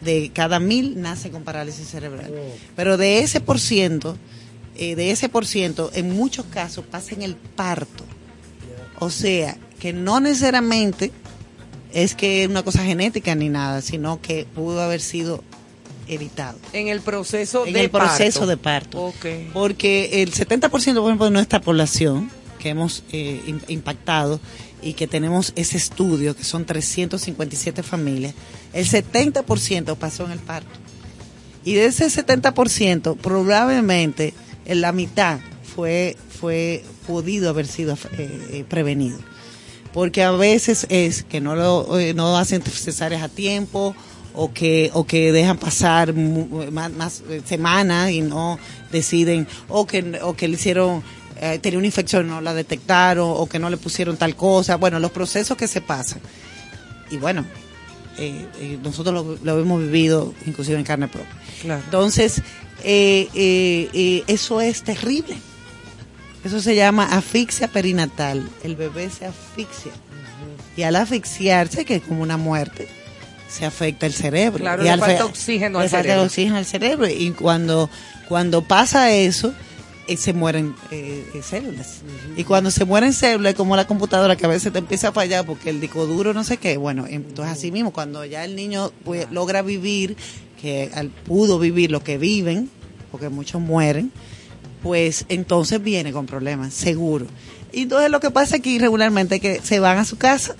de cada mil nacen con parálisis cerebral. Pero de ese por ciento, eh, de ese por ciento, en muchos casos pasa en el parto. O sea, que no necesariamente es que es una cosa genética ni nada, sino que pudo haber sido evitado. En el proceso En de el proceso parto. de parto. Ok. Porque el 70% por ejemplo, de nuestra población que hemos eh, im- impactado y que tenemos ese estudio, que son 357 familias, el 70% pasó en el parto. Y de ese 70%, probablemente en la mitad fue, fue podido haber sido eh, eh, prevenido. Porque a veces es que no lo eh, no hacen cesáreas a tiempo o que o que dejan pasar más, más, semanas y no deciden o que o que le hicieron eh, tenía una infección no la detectaron o que no le pusieron tal cosa. Bueno, los procesos que se pasan. Y bueno, eh, eh, nosotros lo, lo hemos vivido inclusive en carne propia. Claro. Entonces, eso es terrible. Eso se llama asfixia perinatal. El bebé se asfixia. Y al asfixiarse, que es como una muerte, se afecta el cerebro. Claro, y le al falta oxígeno le al falta cerebro. oxígeno al cerebro. Y cuando, cuando pasa eso, eh, se mueren eh, eh, células. Y cuando se mueren células, es como la computadora que a veces te empieza a fallar porque el disco duro no sé qué. Bueno, entonces así mismo, cuando ya el niño pues, logra vivir, que al- pudo vivir lo que viven, porque muchos mueren, pues entonces viene con problemas, seguro. Y entonces lo que pasa aquí regularmente es que se van a su casa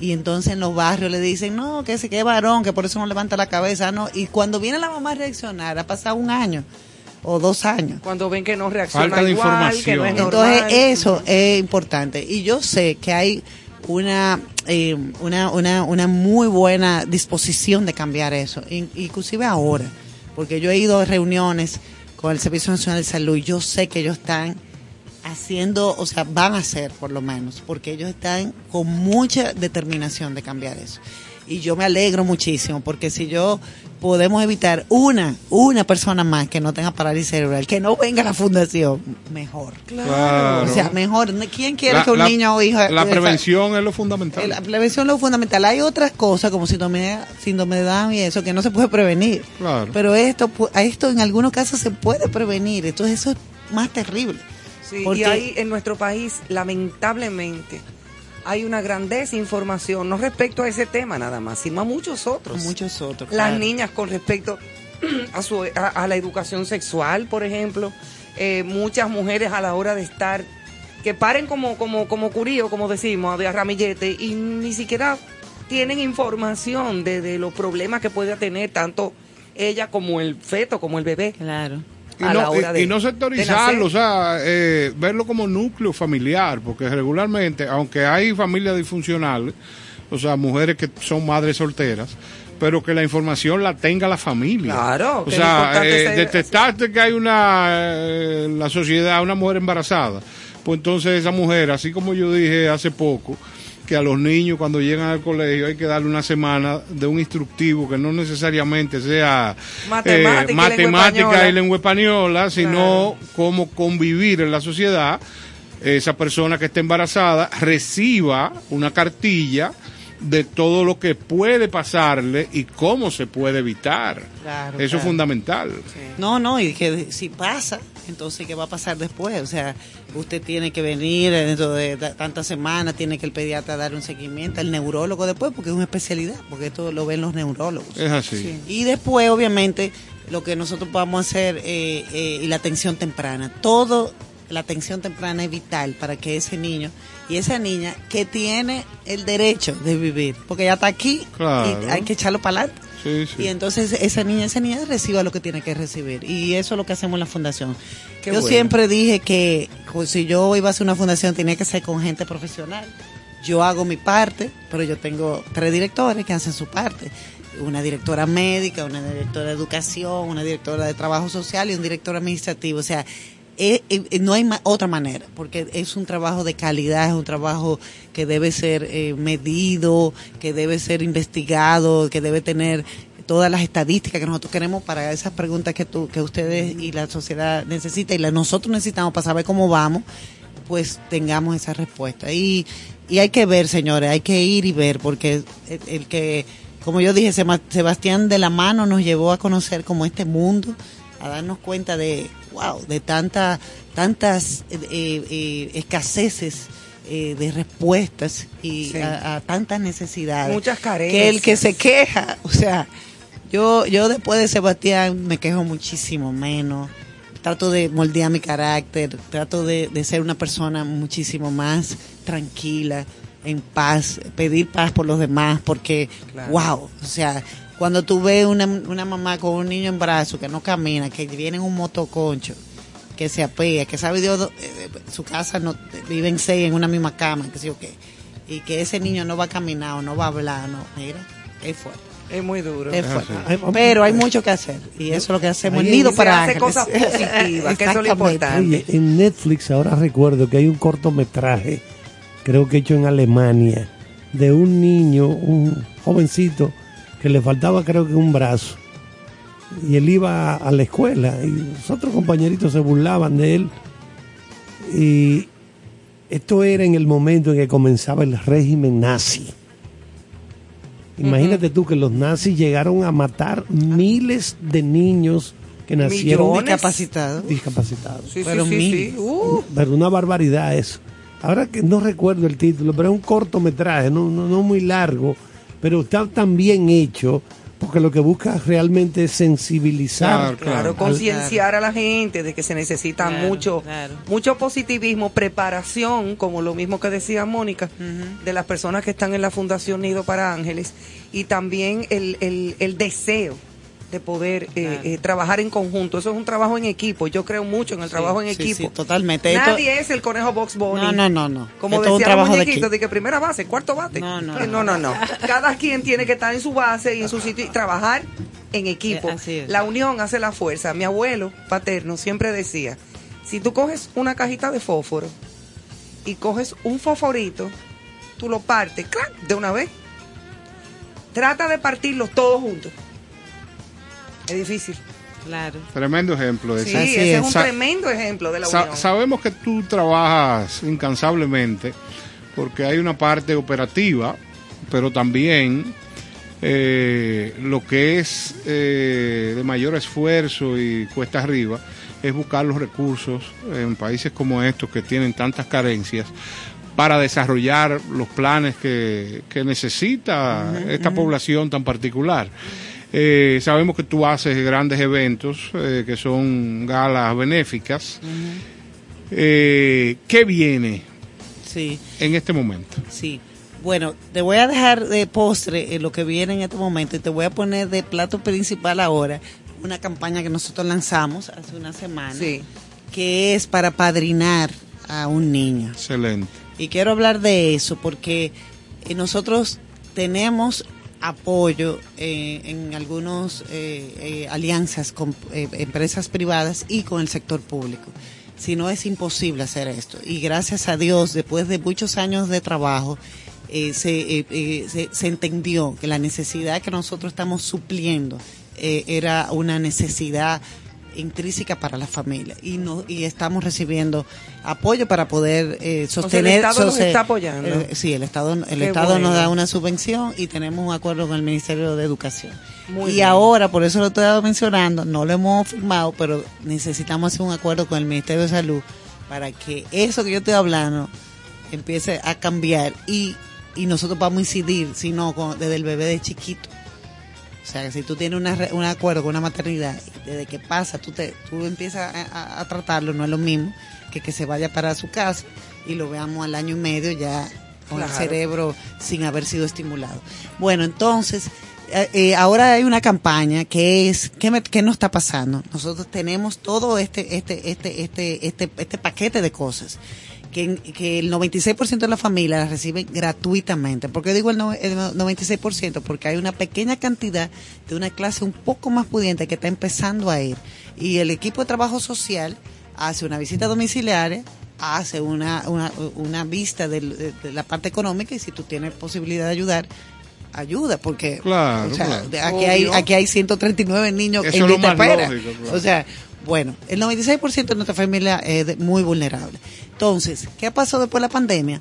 y entonces en los barrios le dicen, no, que se quede varón, que por eso no levanta la cabeza, no. Y cuando viene la mamá a reaccionar, ha pasado un año o dos años. Cuando ven que no reacciona Falta de igual, que no es información. Entonces normal. eso es importante. Y yo sé que hay una, eh, una, una, una muy buena disposición de cambiar eso, in- inclusive ahora, porque yo he ido a reuniones con el Servicio Nacional de Salud y yo sé que ellos están haciendo, o sea, van a hacer por lo menos, porque ellos están con mucha determinación de cambiar eso. Y yo me alegro muchísimo, porque si yo podemos evitar una, una persona más que no tenga parálisis cerebral, que no venga a la fundación, mejor. Claro. O sea, mejor. ¿Quién quiere La- que un la- niño o hija... La prevención es lo fundamental. La prevención es lo fundamental. Hay otras cosas como síndrome, síndrome de Down y eso que no se puede prevenir. Claro. Pero esto, esto en algunos casos se puede prevenir. Entonces eso es más terrible. Sí, y ahí en nuestro país, lamentablemente, hay una gran desinformación, no respecto a ese tema nada más, sino a muchos otros. Muchos otros. Las claro. niñas con respecto a, su, a, a la educación sexual, por ejemplo, eh, muchas mujeres a la hora de estar que paren como, como, como curío, como decimos, de ramillete, y ni siquiera tienen información de, de los problemas que puede tener tanto ella como el feto, como el bebé. Claro. Y a no, la hora y- de- y no de sectorizarlo, o sea, eh, verlo como núcleo familiar, porque regularmente, aunque hay familias disfuncionales, o sea, mujeres que son madres solteras, pero que la información la tenga la familia. Claro, o sea, eh, detectaste que hay una, eh, la sociedad, una mujer embarazada, pues entonces esa mujer, así como yo dije hace poco, que a los niños cuando llegan al colegio hay que darle una semana de un instructivo que no necesariamente sea Matemática y lengua eh, matemática española. y lengua española, sino cómo convivir en la sociedad. Esa persona que esté embarazada reciba una cartilla de todo lo que puede pasarle y cómo se puede evitar. Claro, Eso es fundamental. No, no, y que si pasa, entonces ¿qué va a pasar después? O sea, usted tiene que venir dentro de ta- tantas semanas, tiene que el pediatra dar un seguimiento, el neurólogo después, porque es una especialidad, porque esto lo ven los neurólogos. Es así. Y después, obviamente, lo que nosotros podamos hacer eh, eh, y la atención temprana. Todo, la atención temprana es vital para que ese niño y esa niña que tiene el derecho de vivir, porque ya está aquí Claro. y hay que echarlo para adelante. Sí, sí. Y entonces esa niña, esa niña reciba lo que tiene que recibir. Y eso es lo que hacemos en la fundación. Qué yo bueno. siempre dije que pues, si yo iba a hacer una fundación tenía que ser con gente profesional. Yo hago mi parte, pero yo tengo tres directores que hacen su parte. Una directora médica, una directora de educación, una directora de trabajo social y un director administrativo. O sea, eh, eh, no hay ma- otra manera, porque es un trabajo de calidad, es un trabajo que debe ser eh, medido, que debe ser investigado, que debe tener todas las estadísticas que nosotros queremos para esas preguntas que, tú, que ustedes y la sociedad necesita y la nosotros necesitamos para saber cómo vamos, pues tengamos esa respuesta. Y, y hay que ver, señores, hay que ir y ver, porque el, el que, como yo dije, Sebastián de la mano nos llevó a conocer como este mundo, a darnos cuenta de, wow, de tanta, tantas eh, eh, escaseces eh, de respuestas y Sí. a, a tantas necesidades. Muchas Que el que carencias. se queja, o sea, yo, yo después de Sebastián me quejo muchísimo menos. Trato de moldear mi carácter, trato de, de ser una persona muchísimo más tranquila, en paz, pedir paz por los demás, porque, Claro. wow, o sea, cuando tú ves una, una mamá con un niño en brazo que no camina, que viene en un motoconcho, que se apea, que sabe Dios, do- eh, su casa no viven seis en una misma cama, que sé yo qué, y que ese niño no va a caminar o no va a hablar, no, mira, es fuerte. Es muy duro. Es fuerte. Ay, vamos- Pero hay mucho que hacer y eso es lo que hacemos Nido para hace cosas positivas, que eso es lo importante. Oye, en Netflix ahora recuerdo que hay un cortometraje, creo que hecho en Alemania, de un niño, un jovencito, que le faltaba creo que un brazo. Y él iba a la escuela y los otros compañeritos se burlaban de él. Y esto era en el momento en que comenzaba el régimen nazi. Imagínate tú que los nazis llegaron a matar miles de niños que nacieron Millones. Discapacitados. discapacitados. Sí, Pero sí, sí. Uh, Pero una barbaridad eso. Ahora que no recuerdo el título, pero es un cortometraje, no, no, no muy largo, pero está tan bien hecho porque lo que busca realmente es sensibilizar. Claro, Claro, concienciar a la gente de que se necesita Claro, mucho, claro. mucho positivismo, preparación, como lo mismo que decía Mónica, de las personas que están en la Fundación Nido para Ángeles, y también el, el, el deseo de poder eh, eh, trabajar en conjunto. Eso es un trabajo en equipo. Yo creo mucho en el Sí, trabajo en sí, equipo. sí, totalmente. Esto- Nadie es el conejo Box Bunny. No, no, no, no. Como Esto es un trabajo de de que primera base, cuarto bate. No, no, Eh, no, no, no. Cada quien tiene que estar en su base y en su sitio y trabajar en equipo. Eh. La unión hace la fuerza. Mi abuelo paterno siempre decía, si tú coges una cajita de fósforo y coges un fosforito, tú lo partes, ¡clac! de una vez. Trata de partirlos todos juntos. Es difícil. Claro. Tremendo ejemplo Sí, ese. Así ese es, es. un Sa- tremendo ejemplo de la Sa- unión. sabemos que tú trabajas incansablemente porque hay una parte operativa, pero también eh, lo que es eh, de mayor esfuerzo y cuesta arriba es buscar los recursos en países como estos que tienen tantas carencias para desarrollar los planes que, que necesita esta población tan particular. Eh, sabemos que tú haces grandes eventos eh, que son galas benéficas Eh, ¿Qué viene Sí, en este momento? sí. Bueno, te voy a dejar de postre en lo que viene en este momento y te voy a poner de plato principal ahora una campaña que nosotros lanzamos hace una semana, que es para padrinar a un niño. Excelente. Y quiero hablar de eso porque eh, nosotros tenemos apoyo eh, en algunas alianzas con eh, empresas privadas y con el sector público. Si no es imposible hacer esto. Y gracias a Dios, después de muchos años de trabajo, eh, se, eh, eh, se, entendió que la necesidad que nosotros estamos supliendo eh, era una necesidad intrínseca para la familia y no y estamos recibiendo apoyo para poder eh, sea, el sostener Estado nos soste- está apoyando. eh, sí el estado el Qué estado bueno. nos da una subvención y tenemos un acuerdo con el ministerio de educación Muy y bien. ahora por eso lo estoy mencionando no lo hemos firmado pero necesitamos hacer un acuerdo con el ministerio de salud para que eso que yo estoy hablando empiece a cambiar y y nosotros vamos a incidir si no con- desde el bebé de chiquito o sea, que si tú tienes una un acuerdo con una maternidad, desde que pasa, tú, te, tú empiezas a, a- a tratarlo, no es lo mismo que que se vaya para su casa y lo veamos al año y medio ya con el cerebro sin haber sido estimulado. Bueno, entonces, eh, eh, ahora hay una campaña que es, ¿qué, me- qué nos está pasando? Nosotros tenemos todo este, este, este, este, este, este paquete de cosas que, que el 96% de las familias las reciben gratuitamente. ¿Por qué digo el, no- el 96%? Porque hay una pequeña cantidad de una clase un poco más pudiente que está empezando a ir. Y el equipo de trabajo social hace una visita domiciliaria, hace una, una, una vista de, de la parte económica y si tú tienes posibilidad de ayudar, ayuda, porque Claro, o sea, claro. de- aquí, hay, aquí hay 139 niños Eso en es lo lista más espera. lógico, claro. O sea, bueno, el 96% de nuestra familia es de- muy vulnerable. Entonces, ¿qué pasó después de la pandemia?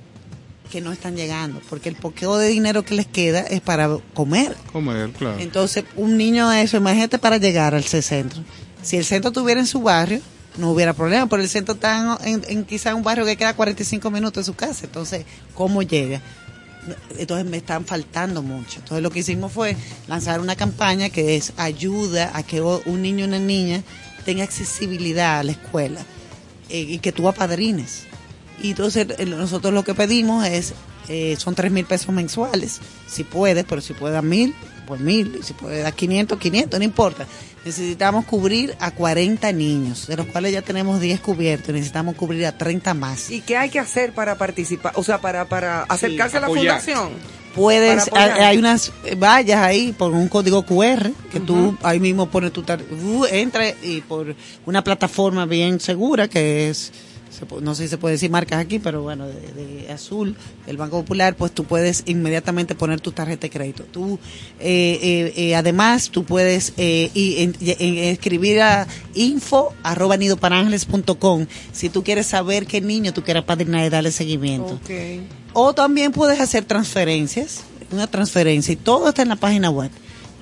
Que no están llegando, porque el poqueo de dinero que les queda es para comer. Comer, claro. Entonces, un niño de eso, imagínate para llegar al centro. Si el centro estuviera en su barrio, no hubiera problema, pero el centro está en, en, quizá un barrio que queda 45 minutos de su casa. Entonces, ¿cómo llega? Entonces me están faltando mucho. Entonces lo que hicimos fue lanzar una campaña que es ayuda a que un niño y una niña tenga accesibilidad a la escuela eh, y que tú apadrines. Y entonces eh, nosotros lo que pedimos es, eh, son tres mil pesos mensuales, si puedes, pero si puedes dar mil, pues mil, y si puedes dar 500, 500, no importa. Necesitamos cubrir a 40 niños, de los cuales ya tenemos 10 cubiertos, necesitamos cubrir a 30 más. ¿Y qué hay que hacer para participar? O sea, para, para acercarse a la fundación. Puedes, hay, unas vallas ahí por un código QR que tú ahí mismo pones tu tar- uh, entra y por una plataforma bien segura que es se no sé si se puede decir marcas aquí, pero bueno, de, de azul, el Banco Popular, pues tú puedes inmediatamente poner tu tarjeta de crédito. Tú, eh, eh, eh, además, tú puedes eh, y, en- y- en- escribir a info arroba nidoparangeles.com si tú quieres saber qué niño tú quieras padrinar y darle seguimiento. O también puedes hacer transferencias, una transferencia, y todo está en la página web.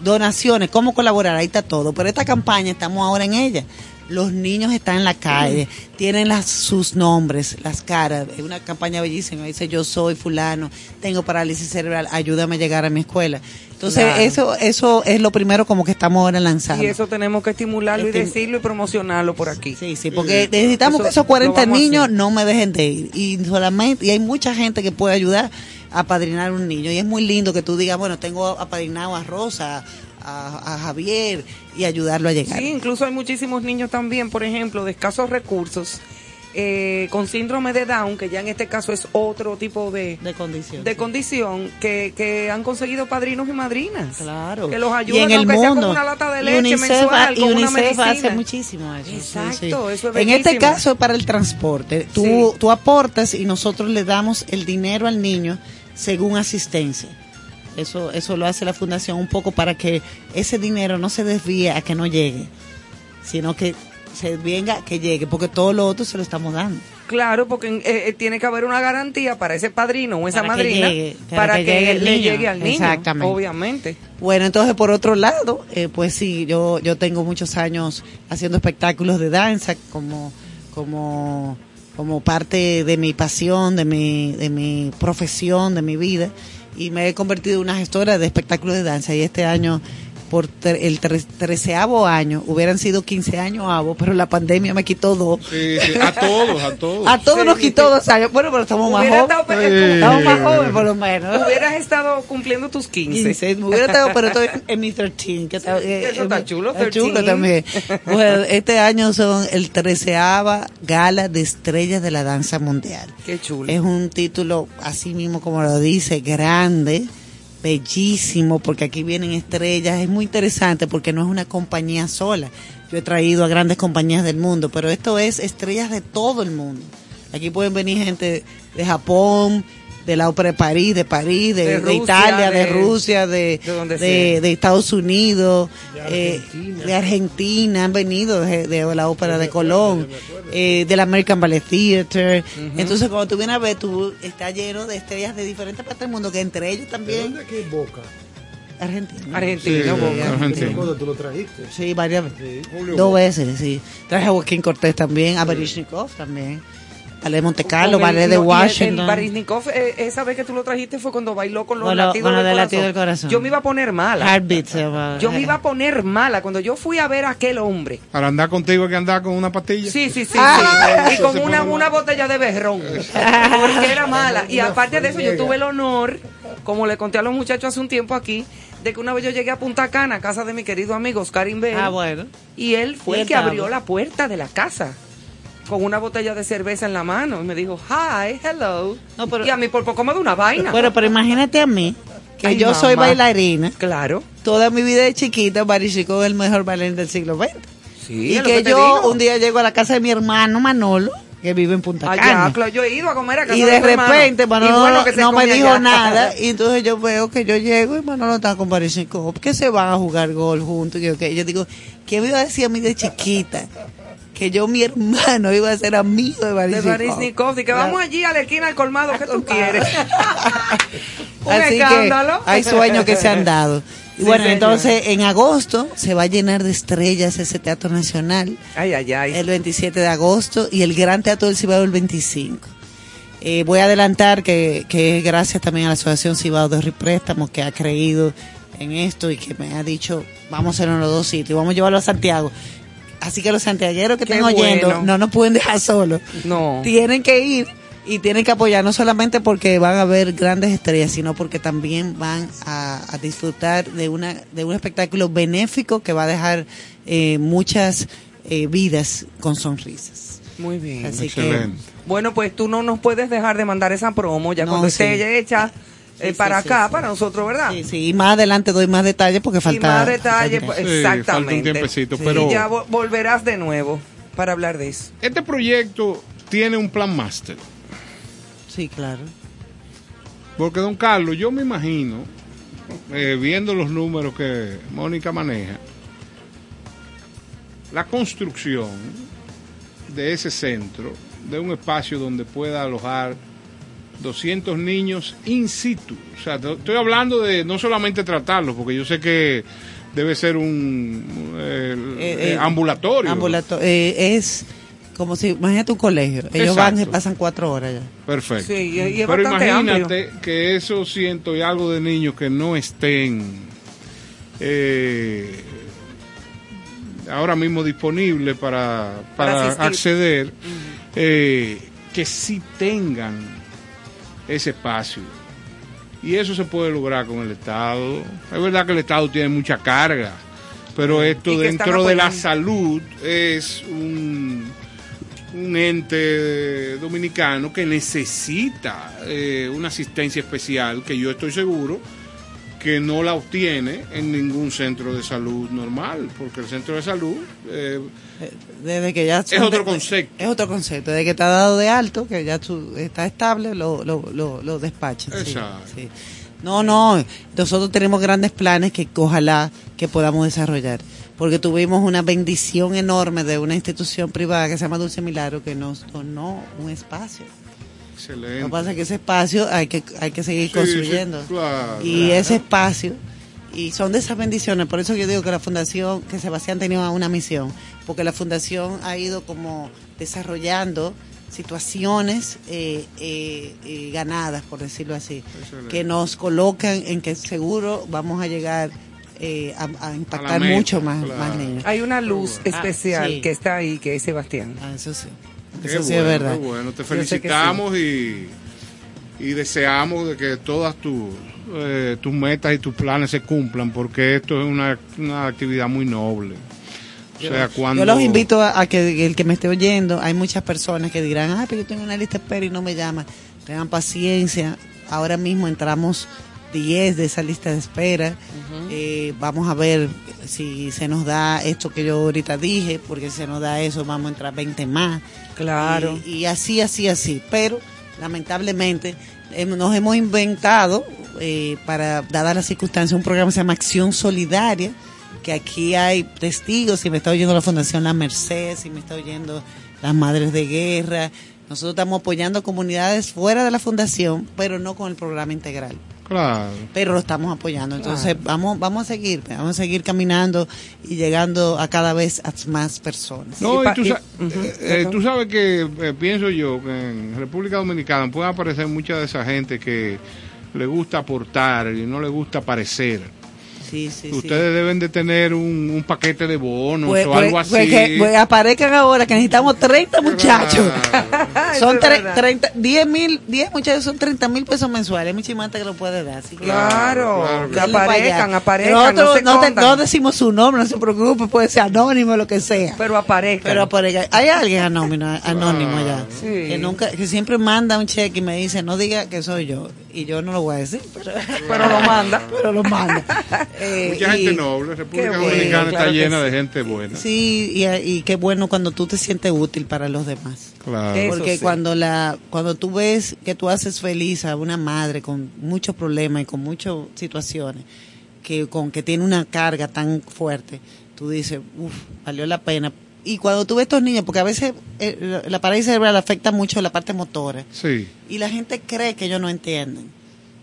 Donaciones, cómo colaborar, ahí está todo. Pero esta campaña, estamos ahora en ella. Los niños están en la calle, tienen las, sus nombres, las caras. Es una campaña bellísima. Dice, yo soy fulano, tengo parálisis cerebral, ayúdame a llegar a mi escuela. Entonces, Claro. eso eso es lo primero como que estamos ahora lanzando. Y eso tenemos que estimularlo y decirlo y promocionarlo por aquí. Sí, sí, porque necesitamos Eso que esos lo 40 vamos a niños no me dejen de ir. Y solamente, y hay mucha gente que puede ayudar a padrinar un niño. Y es muy lindo que tú digas, bueno, tengo apadrinado a Rosa, a, a Javier, y ayudarlo a llegar. Sí, incluso hay muchísimos niños también, por ejemplo, de escasos recursos, eh, con síndrome de Down, que ya en este caso es otro tipo de, de condición, de condición que, que han conseguido padrinos y madrinas. Claro. Que los y ayudan, en el aunque sea con mundo. una lata de y leche UNICEF, mensual, y con una UNICEF medicina. hace muchísimo eso. sí, Exacto, sí. eso es En este caso es para el transporte. Tú, Sí. tú aportas y nosotros le damos el dinero al niño según asistencia. Eso, eso lo hace la fundación un poco para que ese dinero no se desvíe a que no llegue, sino que se venga que llegue, porque todo lo otro se lo estamos dando. Claro, porque eh, eh, tiene que haber una garantía para ese padrino o esa Para que madrina llegue, para, para que, que llegue le niño. llegue al niño. Exactamente. Obviamente. Bueno, entonces por otro lado, eh, pues sí, yo yo tengo muchos años haciendo espectáculos de danza como como como parte de mi pasión, de mi de mi profesión, de mi vida y me he convertido en una gestora de espectáculos de danza y este año por tre- el tre- treceavo año, hubieran sido 15 años avo, pero la pandemia me quitó dos. Sí, sí, a todos, a todos. A todos nos quitó dos años. Bueno, pero estamos más Hubiera jóvenes. Estamos más jóvenes, por lo menos. Hubieras estado cumpliendo tus 15. 15, me hubiera estado, pero estoy en mi 13. Que está, eh, Eso está eh, chulo, está 13. chulo también. Bueno, este año son el treceava gala de estrellas de la danza mundial. Qué chulo. Es un título, así mismo como lo dice, grande, bellísimo, porque aquí vienen estrellas. Es muy interesante porque no es una compañía sola. Yo he traído a grandes compañías del mundo, pero esto es estrellas de todo el mundo. Aquí pueden venir gente de Japón, de la Ópera de París, de París, de, De de Italia, de, de- Rusia, de, de de, de Estados Unidos, De eh, Argentina. de Argentina, han venido de, de la Ópera de Colón, eh, del American Ballet Theater. Entonces, cuando tú vienes a ver, tú estás lleno de estrellas de diferentes partes del mundo, que entre ellos ¿De también dónde es Boca? Argentina. Argentina, Sí, Boca. Argentina. ¿Qué cosa tú lo trajiste? Sí, varias veces. Sí. Dos veces, sí. Traje a Joaquín Cortés también, a Berishnikov también. Ballet de Monte Carlo, Ballet de no, y el- Washington. El, Baryshnikov, eh, esa vez que tú lo trajiste fue cuando bailó con los lo- latidos, lo del, del corazón. latido del corazón. Yo me iba a poner mala. Heartbeat. Yo me iba a poner mala cuando yo fui a ver a aquel hombre. Para andar contigo hay que andar con una pastilla. Sí, sí, sí, Ah. sí. Y con una, una botella de berrón. Porque era mala. Y aparte de eso, yo tuve el honor, como le conté a los muchachos hace un tiempo aquí, de que una vez yo llegué a Punta Cana, a casa de mi querido amigo Oscar Inver. Ah, bueno. Y él fue Y el que estaba. abrió la puerta de la casa con una botella de cerveza en la mano y me dijo, hi, hello. No, pero- y a mí por poco me da una vaina. Bueno, pero imagínate a mí, que Ay, yo soy bailarina. claro. Toda mi vida de chiquita, Barishnikov es el mejor bailarín del siglo XX. Sí, y es que yo digo. un día llego a la casa de mi hermano Manolo, que vive en Punta Allá, Cana. claro, yo he ido a comer a casa Y de repente Manolo bueno que no me dijo allá. nada. Y entonces yo veo que yo llego y Manolo está con Barishnikov, que se van a jugar gol juntos. Y yo, que yo digo, ¿quién me iba a decir a mí de chiquita? Que yo, mi hermano, iba a ser amigo de De Barishnikov. Baryshnikov, y que vamos allí a la esquina al colmado, ¿qué tú quieres? Un Así escándalo. que hay sueños que se han dado. Sí, bueno, señor. entonces en agosto se va a llenar de estrellas ese Teatro Nacional Ay, ay, ay. el 27 de agosto y el Gran Teatro del Cibao el 25. Eh, voy a adelantar que, que es gracias también a la Asociación Cibao de Préstamos que ha creído en esto y que me ha dicho, vamos a hacerlo en los dos sitios, vamos a llevarlo a Santiago. Así que los santiagueros que Qué estén oyendo bueno. no nos pueden dejar solos. No. Tienen que ir y tienen que apoyar, no solamente porque van a ver grandes estrellas, sino porque también van a, a disfrutar de, una, de un espectáculo benéfico que va a dejar eh, muchas eh, vidas con sonrisas. Muy bien. Así Excelente. Bueno, pues tú no nos puedes dejar de mandar esa promo ya No, cuando sí. esté hecha eh, para sí, acá, sí, para nosotros, ¿verdad? sí, sí, y más adelante doy más detalles porque falta. y más detalle, falta- pues, Sí, exactamente. falta un tiempecito, Sí. pero- Y ya vo- volverás de nuevo para hablar de eso. Este proyecto tiene un plan máster. Sí, claro. Porque, don Carlos, yo me imagino, eh, viendo los números que Mónica maneja, la construcción de ese centro, de un espacio donde pueda alojar 200 niños in situ. O sea, to- estoy hablando de no solamente tratarlos, porque yo sé que debe ser un eh, Eh, eh, ambulatorio. Ambulato- eh, es como si, imagínate un colegio. Ellos van y pasan cuatro horas ya. Perfecto. Sí, y- y es Pero imagínate que esos ciento y algo de niños que no estén eh, ahora mismo disponibles para, Para acceder, eh, que sí tengan ese espacio. Y eso se puede lograr con el Estado. Es verdad que el Estado tiene mucha carga, pero esto que están dentro de la salud es un, un ente dominicano que necesita eh, una asistencia especial que yo estoy seguro que no la obtiene en ningún centro de salud normal, porque el centro de salud eh, Desde que ya es otro concepto. Es otro concepto. Desde que está dado de alto, que ya tú, está estable, lo, lo, lo, lo despachan. sí, Exacto. sí. No, no. Nosotros tenemos grandes planes que ojalá que podamos desarrollar. Porque tuvimos una bendición enorme de una institución privada que se llama Dulce Milagro que nos donó un espacio. Excelente. Lo que pasa es que ese espacio hay que, hay que seguir Sí, construyendo. sí, claro. y ese espacio, y son de esas bendiciones, por eso yo digo que la fundación, que Sebastián tenía una misión, porque la fundación ha ido como desarrollando situaciones eh, eh, eh, ganadas, por decirlo así, Excelente. que nos colocan en que seguro vamos a llegar eh, a, a A la impactar meta, mucho más, claro. más niños. Hay una luz Ah, especial sí. que está ahí, que es Sebastián. Ah, eso sí. Qué Eso sí bueno, es verdad. qué bueno. Te felicitamos y, y deseamos de que todas tus eh, tus metas y tus planes se cumplan, porque esto es una, una actividad muy noble. O sea, cuando... Yo los invito a, a que el que me esté oyendo, hay muchas personas que dirán, ah, pero yo tengo una lista de espera y no me llaman. Tengan paciencia. Ahora mismo entramos 10 de esa lista de espera. Eh, vamos a ver si se nos da esto que yo ahorita dije, porque si se nos da eso, vamos a entrar 20 más. Claro. Y, así, así, así. Pero, lamentablemente, nos hemos inventado, eh, para, dadas las circunstancias, un programa que se llama Acción Solidaria, que aquí hay testigos, si me está oyendo la Fundación La Merced, si me está oyendo las Madres de Guerra. Nosotros estamos apoyando comunidades fuera de la fundación, pero no con el programa integral Claro. pero lo estamos apoyando. Entonces vamos vamos a seguir, vamos a seguir caminando y llegando a cada vez a más personas. No, Y tú, y- sa- eh, eh, tú sabes que eh, pienso yo que en República Dominicana puede aparecer mucha de esa gente que le gusta aportar y no le gusta aparecer. Sí, sí, sí. Ustedes deben de tener un, un paquete de bonos Pues, o pues- algo así. pues que- pues aparezcan ahora que necesitamos 30 muchachos. son Eso es tre- verdad. 30, 10 mil, 10 muchachos son 30 mil pesos mensuales. Mi chimanta que lo puede dar. así que- Claro, claro que aparezcan, aparezcan, Nosotros no se no, te- no decimos su nombre, no se preocupe, puede ser anónimo, lo que sea. Pero aparezcan. Pero aparezca. Hay alguien anónimo, anónimo allá. Sí. Que nunca, que siempre manda un cheque y me dice, no diga que soy yo. Y yo no lo voy a decir, pero, Pero lo manda. pero lo manda. Eh, Mucha y- gente noble. República bueno, Dominicana claro está llena sí. de gente buena. Sí, y, y qué bueno cuando tú te sientes útil para los demás. Claro. Eso Porque sí. cuando la cuando tú ves que tú haces feliz a una madre con muchos problemas y con muchas situaciones, que con que tiene una carga tan fuerte, tú dices, uff, valió la pena. Y cuando tú ves estos niños, porque a veces eh, la- la parálisis cerebral afecta mucho la parte motora, Sí. y la gente cree que ellos no entienden.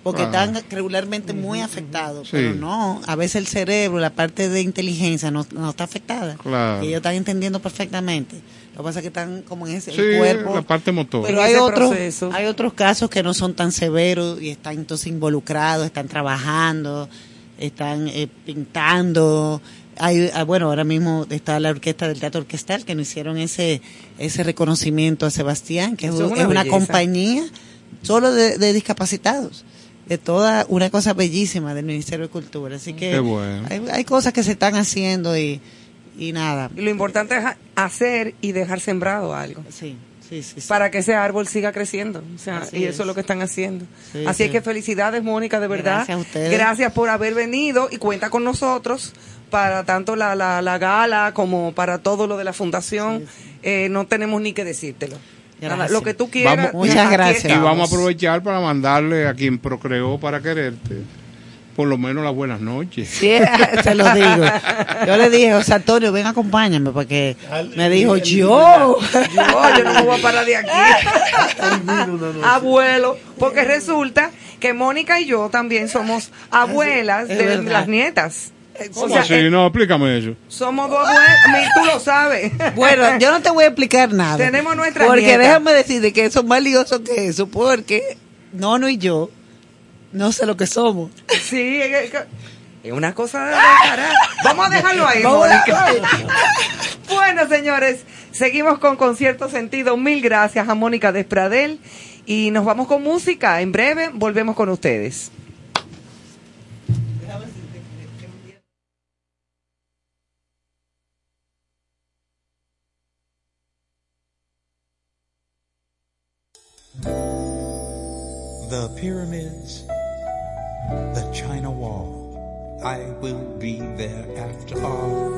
Porque están regularmente muy afectados, Sí. pero no, a veces el cerebro, la parte de inteligencia no, no está afectada. Claro. Y ellos están entendiendo perfectamente. Lo que pasa es que están como en ese el Sí, cuerpo. la parte motora. Pero hay otros, proceso. hay otros casos que no son tan severos y están entonces involucrados, están trabajando, están eh, pintando. Hay, ah, bueno, ahora mismo está la orquesta del teatro orquestal que nos hicieron ese ese reconocimiento a Sebastián, que es, Eso es un- una es una belleza. compañía solo de, de discapacitados. De toda una cosa bellísima del Ministerio de Cultura. Así que Qué bueno. hay, hay cosas que se están haciendo y, y nada. Y lo importante es ha- hacer y dejar sembrado algo. Sí, sí, sí. sí. Para que ese árbol siga creciendo. O sea, Así y es. eso es lo que están haciendo. Sí, Así es que felicidades, Mónica, de verdad. Gracias a ustedes. Gracias por haber venido y cuenta con nosotros para tanto la, la, la gala como para todo lo de la fundación. Eh, no tenemos ni que decírtelo. Nada, lo que tú quieras. Vamos- Muchas gracias. Y vamos a aprovechar para mandarle a quien procreó para quererte, por lo menos las buenas noches. Sí, te lo digo. Yo le dije, José Antonio, ven, acompáñame, porque me dijo, yo. Yo, yo no me voy a parar de aquí. Abuelo, porque resulta que Mónica y yo también somos abuelas de las nietas. O ¿Cómo sea, así? eh, No, explícame eso. somos dos abuelas, mi- tú lo sabes. Bueno, yo no te voy a explicar nada. Tenemos nuestra Porque nieta. déjame decirte que eso es más lioso que eso, porque Nono y yo no sé lo que somos. Sí, es, una cosa de cara. Vamos a dejarlo ahí, Bueno, señores, seguimos con Concierto Sentido. Mil gracias a Mónica Despradel. Y nos vamos con música. En breve volvemos con ustedes. The pyramids, the China Wall, I will be there after all.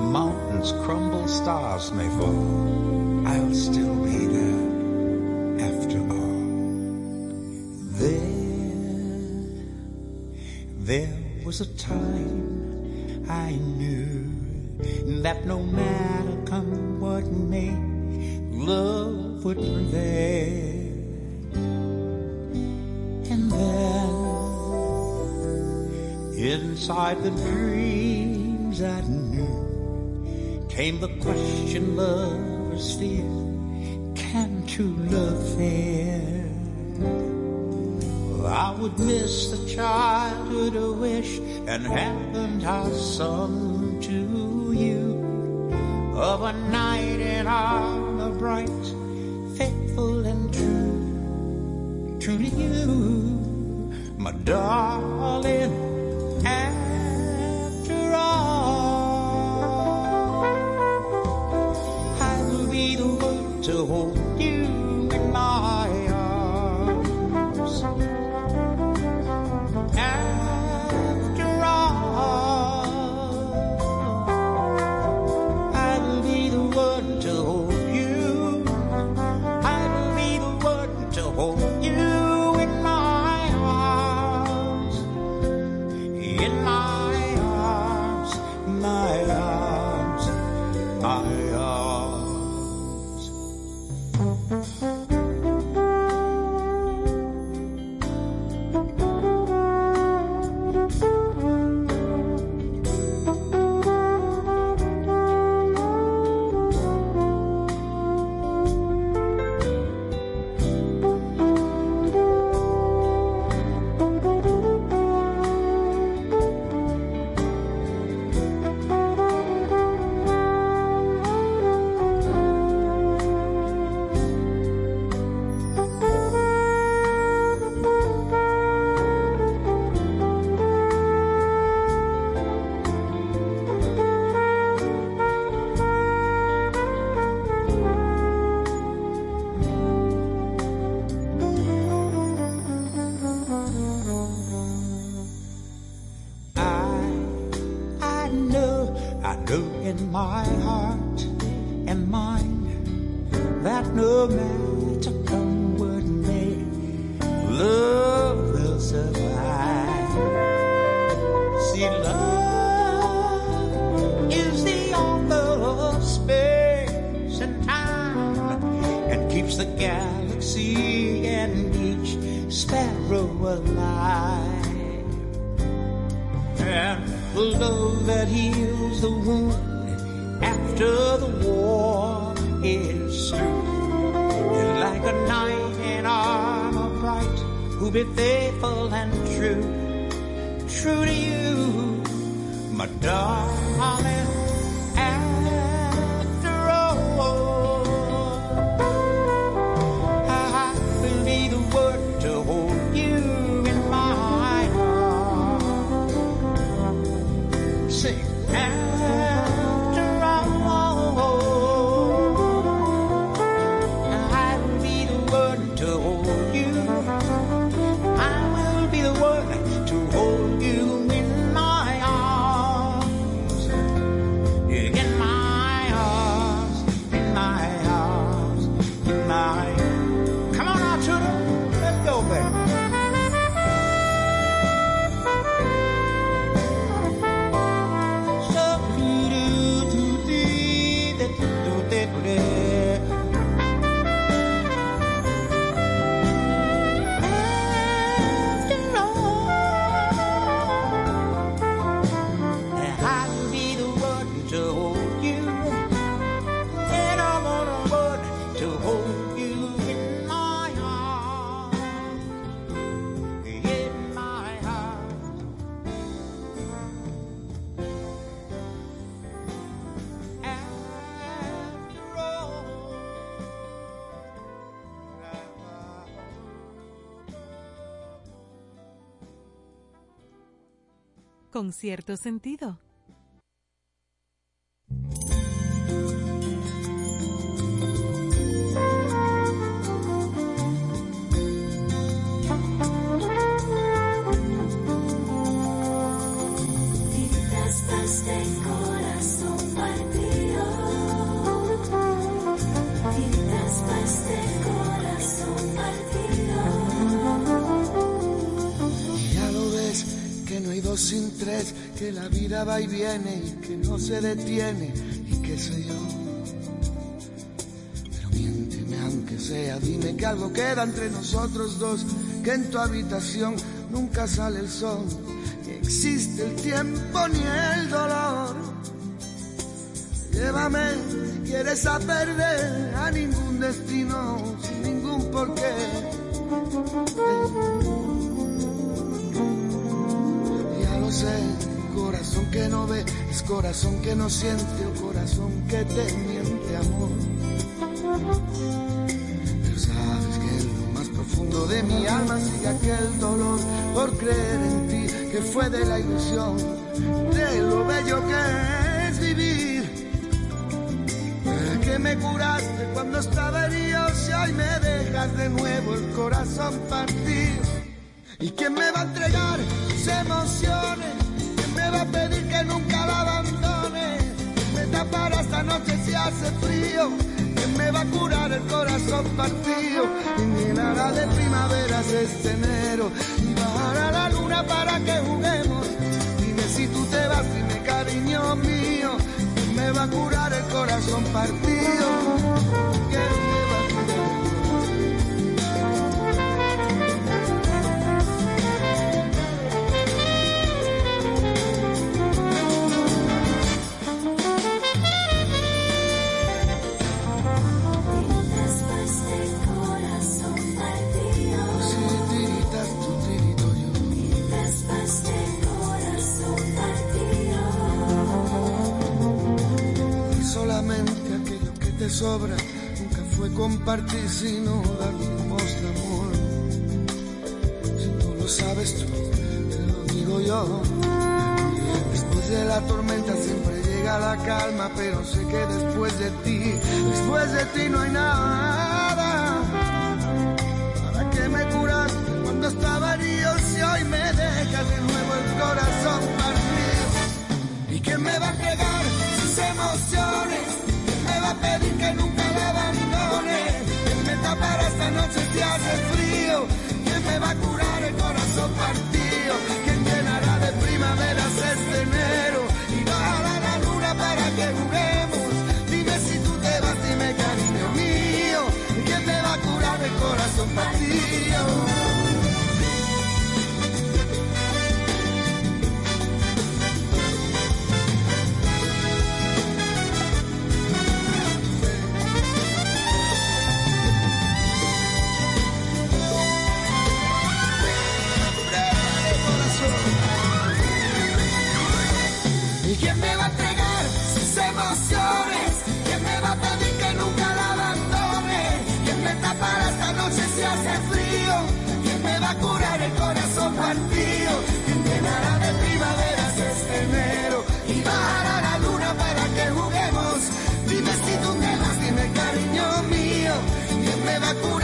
Mountains crumble, stars may fall, I'll still be there after all. There, there was a time I knew that no matter come what may, love would prevail. And then, inside the dreams I knew, came the question lovers fear, can true love fare? I would miss the childhood wish and haven't I sung to you of a night in armor bright, faithful and true, true to you, my darling. After all, I will be the one to hold you in my heart and mind that no matter come what may, love will survive. See, love is the author of space and time and keeps the galaxy and each sparrow alive. And love that heals the wound after the war is through. And like a knight in armor bright, who be faithful and true, true to you, my darling. Cierto sentido. Sin tres, que la vida va y viene y que no se detiene y qué sé yo. Pero miénteme aunque sea, dime que algo queda entre nosotros dos, que en tu habitación nunca sale el sol, ni existe el tiempo ni el dolor. Llévame, quieres a perder a ningún destino, sin ningún porqué. Ya sé, corazón que no ve, es corazón que no siente o corazón que te miente amor. Pero sabes que en lo más profundo de mi alma sigue aquel dolor por creer en ti, que fue de la ilusión, de lo bello que es vivir. Que me curaste cuando estaba herido, si hoy me dejas de nuevo el corazón partido. ¿Y quién me va a entregar sus emociones? ¿Quién me va a pedir que nunca la abandone? ¿Quién me tapará esta noche si hace frío? ¿Quién me va a curar el corazón partido? ¿Quién llenará de primaveras este enero? Nunca fue compartir sino dar limosna amor. Si tú lo sabes tú, te lo digo yo. Después de la tormenta siempre llega la calma, pero sé que después de ti, después de ti no hay nada. Tapará esta noche si hace frío? ¿Quién me va a curar el corazón partido? ¿Quién llenará de primaveras este enero? Y bajará la luna para que juguemos. Dime si tú te vas, dime cariño mío. ¿Quién me va a curar el corazón partido? ¿Quién me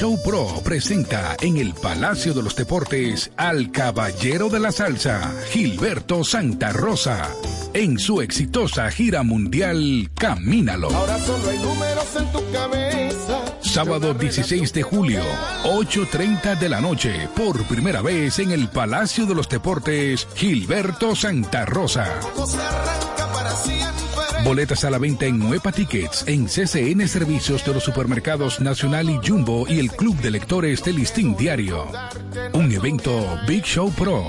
Show Pro presenta en el Palacio de los Deportes al caballero de la salsa, Gilberto Santa Rosa, en su exitosa gira mundial Camínalo. Ahora solo hay números en tu cabeza. Sábado 16 de julio, 8.30 de la noche, por primera vez en el Palacio de los Deportes, Gilberto Santa Rosa. Se arranca para siempre. Boletas a la venta en Nueva Tickets, en CCN Servicios de los Supermercados Nacional y Jumbo y el Club de Lectores del Listín Diario. Un evento Big Show Pro.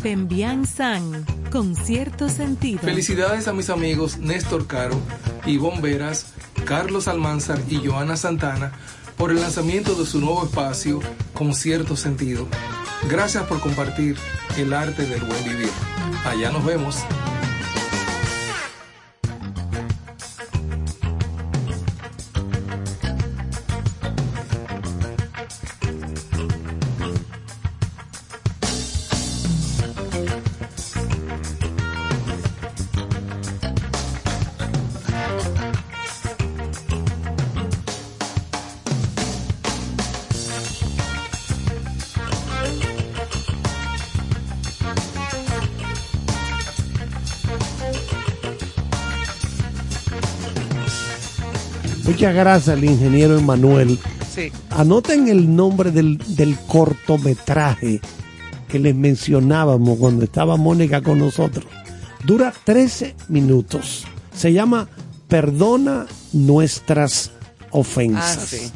Pembian San, con cierto sentido. Felicidades a mis amigos Néstor Caro, Ivonne Veras, Carlos Almanzar y Joana Santana por el lanzamiento de su nuevo espacio con cierto sentido. Gracias por compartir el arte del buen vivir. Allá nos vemos. Muchas gracias al ingeniero Emanuel. Sí. Anoten el nombre del, del cortometraje que les mencionábamos cuando estaba Mónica con nosotros. Dura 13 minutos. Se llama Perdona nuestras ofensas. Ah, sí.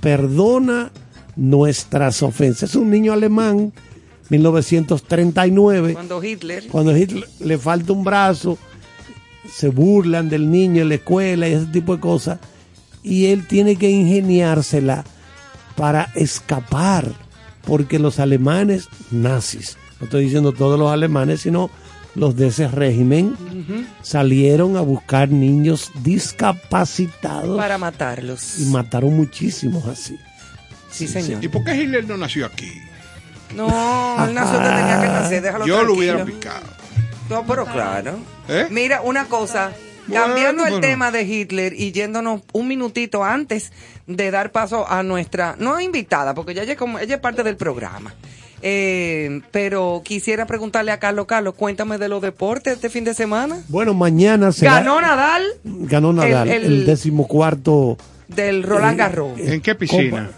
Perdona nuestras ofensas. Es un niño alemán, 1939. Cuando Hitler. Cuando Hitler le falta un brazo, se burlan del niño en la escuela y ese tipo de cosas. Y él tiene que ingeniársela para escapar, porque los alemanes nazis, no estoy diciendo todos los alemanes, sino los de ese régimen, salieron a buscar niños discapacitados Para matarlos. y mataron muchísimos así. Sí, señor. ¿Y por qué Hitler no nació aquí? No, él nació donde tenía que nacer, déjalo Yo lo hubiera picado. No, pero claro. ¿Eh? Mira, una cosa, Bueno, cambiando el bueno. tema de Hitler y yéndonos un minutito antes de dar paso a nuestra, no invitada, porque ya ella, es como, ella es parte del programa. Eh, pero quisiera preguntarle a Carlos, Carlos, cuéntame de los deportes este fin de semana. Bueno, mañana será... Ganó Nadal Ganó Nadal, el- el, el- decimocuarto. del Roland Eh, Garros. ¿En qué piscina?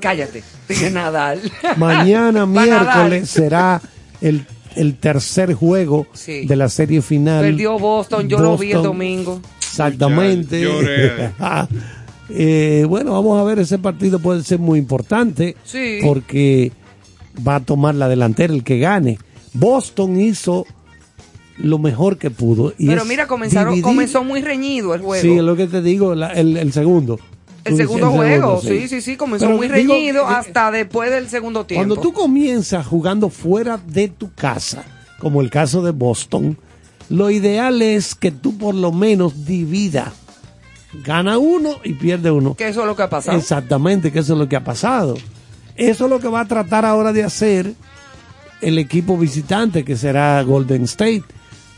Cállate, dije Nadal. Mañana, Nadal. miércoles, será el, el tercer juego Sí. de la serie final. Perdió Boston, yo lo vi el Boston, domingo. Exactamente. Lloré. Eh, bueno, vamos a ver, ese partido puede ser muy importante Sí. porque va a tomar la delantera el que gane. Boston hizo lo mejor que pudo. Y Pero mira, comenzaron, dividir- comenzó muy reñido el juego. Sí, es lo que te digo, la- el, el segundo. El segundo juego, sí, sí, sí, comenzó Pero muy digo, reñido eh, hasta después del segundo tiempo. Cuando tú comienzas jugando fuera de tu casa, como el caso de Boston, lo ideal es que tú por lo menos divida. Gana uno y pierde uno. Que eso es lo que ha pasado. Exactamente, que eso es lo que ha pasado. Eso es lo que va a tratar ahora de hacer el equipo visitante, que será Golden State,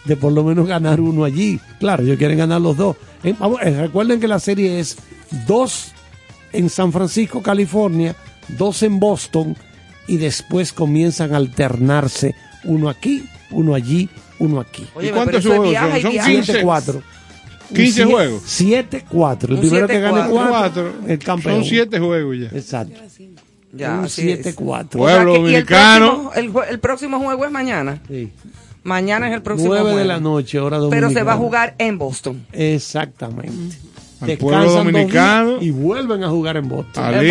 de por lo menos ganar uno allí. Claro, ellos quieren ganar los dos. Eh, vamos, eh, recuerden que la serie es dos en San Francisco, California, dos en Boston, y después comienzan a alternarse uno aquí, uno allí, uno aquí. Oye, ¿Y cuántos juegos son? ¿Son viaje. 7-4. 15 juegos. 7-4. El Un primero que gane 7-4. 4, el campeón. Son siete juegos ya. Exacto. Ya, un así es. 7-4. O sea Pueblo el dominicano. próximo, el, jue- el próximo juego es mañana. Sí. Mañana es el próximo 9 juego. de la noche, hora Pero dominicana. se va a jugar en Boston. Exactamente. Al pueblo Descansan dominicano. y vuelven a jugar en Boston. Ali-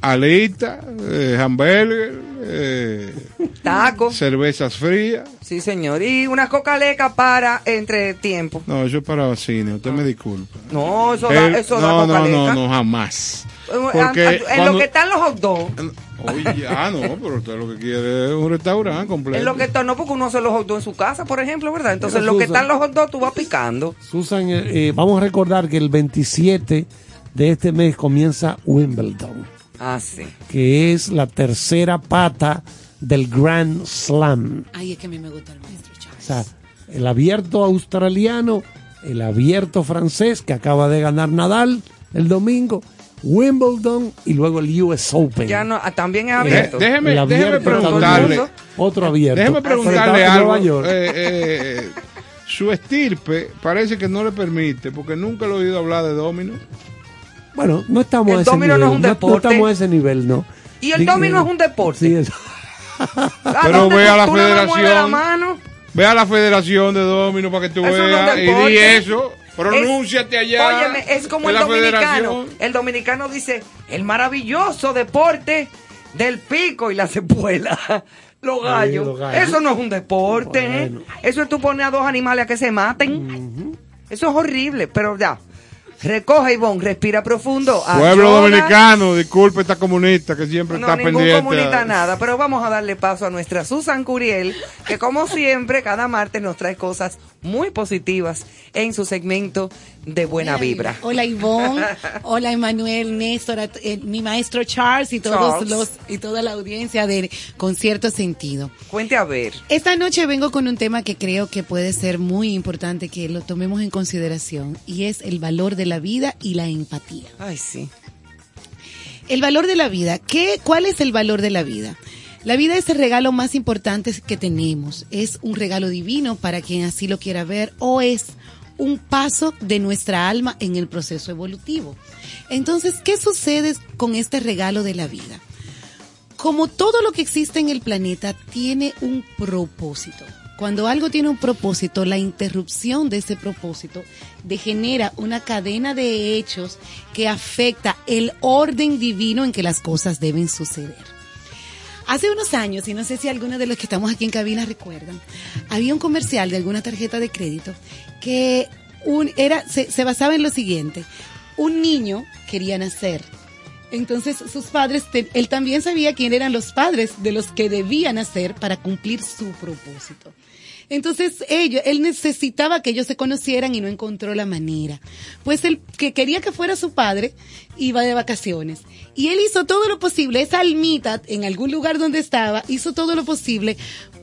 Alita, eh, hamburger, eh, Tacos. cervezas frías. Sí, señor. Y una coca-leca para entre tiempo. No, eso es para cine, usted me disculpa. No, eso da, El- eso no, da no, no, no, jamás. Porque en cuando- lo que están los hot dogs. Oye, ah, no, pero usted lo que quiere es un restaurante completo. En lo que está, no porque uno hace los hot dogs en su casa, por ejemplo, ¿verdad? Entonces, Mira, lo que Susan. están los hot dogs, tú vas picando. Susan, eh, eh, vamos a recordar que el 27 de este mes comienza Wimbledon, Ah, sí. que es la tercera pata del Grand Slam. Ay, es que a mí me gusta el maestro Charles. O sea, el abierto australiano el abierto francés que acaba de ganar Nadal el domingo, Wimbledon y luego el US Open. Ya no, ah, también es abierto. De- déjeme- abierto déjeme preguntarle. abierto, Otro abierto. Déjeme preguntarle algo. Nueva York. Eh, eh, su estirpe parece que no le permite, porque nunca lo he oído hablar de domino. Bueno, no estamos El a ese domino nivel. no es un no deporte. estamos a ese nivel, no. Y el Di- domino es un deporte. Sí, es- ¿A Pero ve a la más mueves la federación. mano? Ve a la Federación de Domino para que tú Eso no veas y deporte. di eso. Pronúnciate allá. Óyeme, es como el dominicano. federación. El dominicano dice, el maravilloso deporte del pico y la cepuela. Los gallos. los gallos. Eso no es un deporte. ¿eh? Eso es tú pones a dos animales a que se maten. Eso es horrible, pero ya. Recoge, Ivonne, respira profundo. Pueblo ayuda. dominicano, disculpe esta comunista que siempre No, está ningún pendiente. comunista a- nada, pero vamos a darle paso a nuestra Susan Curiel, que como siempre, cada martes nos trae cosas muy positivas en su segmento de buena vibra. Hola Ivonne, hola Emanuel, Néstor, eh, mi maestro Charles y todos Charles. los y toda la audiencia de Concierto Sentido. Cuente a ver. Esta noche vengo con un tema que creo que puede ser muy importante que lo tomemos en consideración y es el valor de la vida y la empatía. Ay, sí. El valor de la vida. ¿Qué, ¿Cuál es el valor de la vida? La vida es el regalo más importante que tenemos. Es un regalo divino para quien así lo quiera ver o es un paso de nuestra alma en el proceso evolutivo. Entonces, ¿qué sucede con este regalo de la vida? Como todo lo que existe en el planeta tiene un propósito. Cuando algo tiene un propósito, la interrupción de ese propósito degenera una cadena de hechos que afecta el orden divino en que las cosas deben suceder. Hace unos años, y no sé si algunos de los que estamos aquí en cabina recuerdan, había un comercial de alguna tarjeta de crédito que un, era, se, se basaba en lo siguiente. Un niño quería nacer. Entonces sus padres, él también sabía quién eran los padres de los que debían nacer para cumplir su propósito. Entonces ellos, él necesitaba que ellos se conocieran y no encontró la manera. Pues el que quería que fuera su padre iba de vacaciones. Y él hizo todo lo posible, esa almita en algún lugar donde estaba, hizo todo lo posible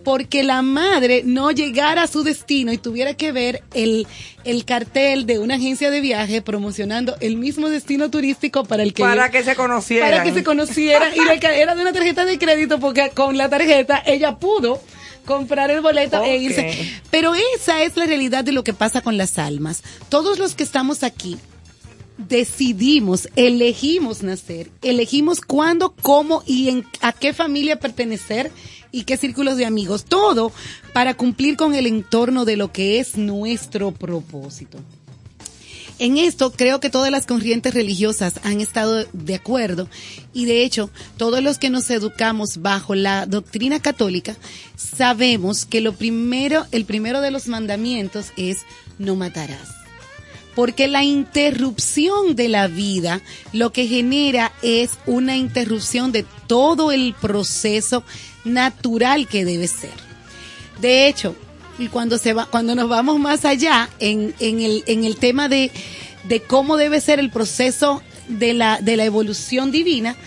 porque la madre no llegara a su destino y tuviera que ver el, el cartel de una agencia de viaje promocionando el mismo destino turístico para el que Para que se conocieran. para que se conocieran y era de una tarjeta de crédito porque con la tarjeta ella pudo comprar el boleto e irse. Pero esa es la realidad de lo que pasa con las almas. Todos los que estamos aquí decidimos, elegimos nacer, elegimos cuándo, cómo y en, a qué familia pertenecer y qué círculos de amigos, todo para cumplir con el entorno de lo que es nuestro propósito. En esto creo que todas las corrientes religiosas han estado de acuerdo y de hecho todos los que nos educamos bajo la doctrina católica sabemos que lo primero, el primero de los mandamientos es no matarás. Porque la interrupción de la vida lo que genera es una interrupción de todo el proceso natural que debe ser. De hecho, cuando se va, cuando nos vamos más allá en, el, tema de, de cómo debe ser el proceso de la, de la evolución divina,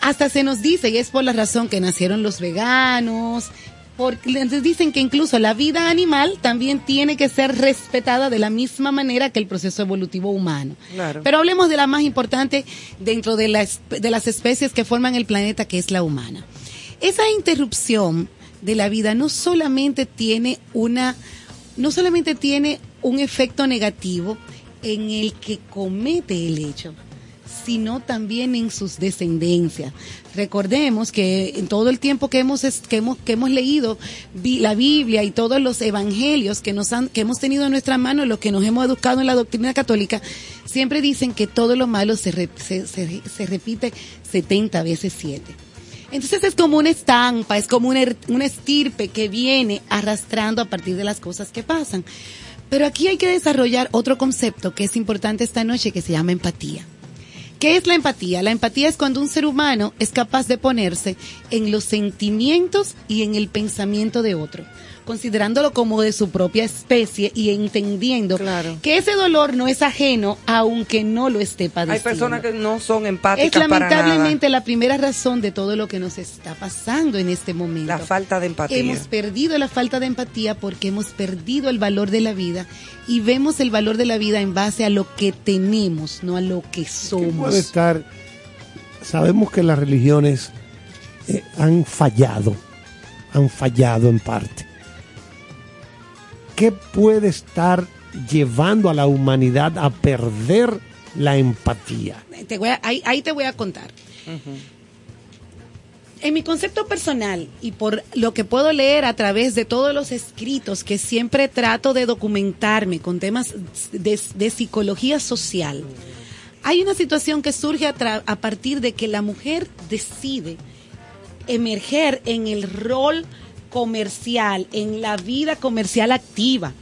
hasta se nos dice, y es por la razón que nacieron los veganos, porque les dicen que incluso la vida animal también tiene que ser respetada de la misma manera que el proceso evolutivo humano. Claro. Pero hablemos de la más importante dentro de, la de las especies que forman el planeta, que es la humana. Esa interrupción de la vida no solamente tiene una, no solamente tiene un efecto negativo en el que comete el hecho, sino también en sus descendencias. Recordemos que en todo el tiempo que hemos, que hemos, que hemos leído la Biblia y todos los evangelios que, nos han, que hemos tenido en nuestra mano, los que nos hemos educado en la doctrina católica, siempre dicen que todo lo malo se, se- se repite 70 veces 7. Entonces es como una estampa, es como una, er- una estirpe que viene arrastrando a partir de las cosas que pasan. Pero aquí hay que desarrollar otro concepto que es importante esta noche que se llama empatía. ¿Qué es la empatía? La empatía es cuando un ser humano es capaz de ponerse en los sentimientos y en el pensamiento de otro. Considerándolo como de su propia especie y entendiendo que ese dolor no es ajeno aunque no lo esté padeciendo. Hay personas que no son empáticas es para nada. lamentablemente la primera razón de todo lo que nos está pasando en este momento. La falta de empatía. Hemos perdido la falta de empatía porque hemos perdido el valor de la vida y vemos el valor de la vida en base a lo que tenemos, no a lo que somos. Puede estar, sabemos que las religiones eh, han fallado, han fallado en parte. ¿Qué puede estar llevando a la humanidad a perder la empatía? Te voy a- ahí, ahí te voy a contar. En mi concepto personal y por lo que puedo leer a través de todos los escritos que siempre trato de documentarme con temas de, de psicología social, hay una situación que surge a, tra- a partir de que la mujer decide emerger en el rol comercial, en la vida comercial activa.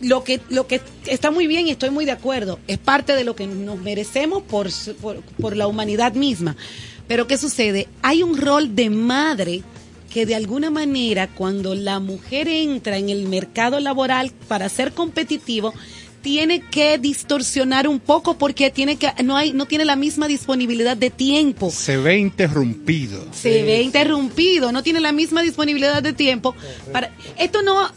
Lo que, lo que está muy bien y estoy muy de acuerdo, es parte de lo que nos merecemos por, por, por la humanidad misma. Pero ¿qué sucede? Hay un rol de madre que de alguna manera cuando la mujer entra en el mercado laboral para ser competitivo, tiene que distorsionar un poco porque tiene que no hay no tiene la misma disponibilidad de tiempo Se ve interrumpido. se ve interrumpido, no tiene la misma disponibilidad de tiempo. Para, esto no,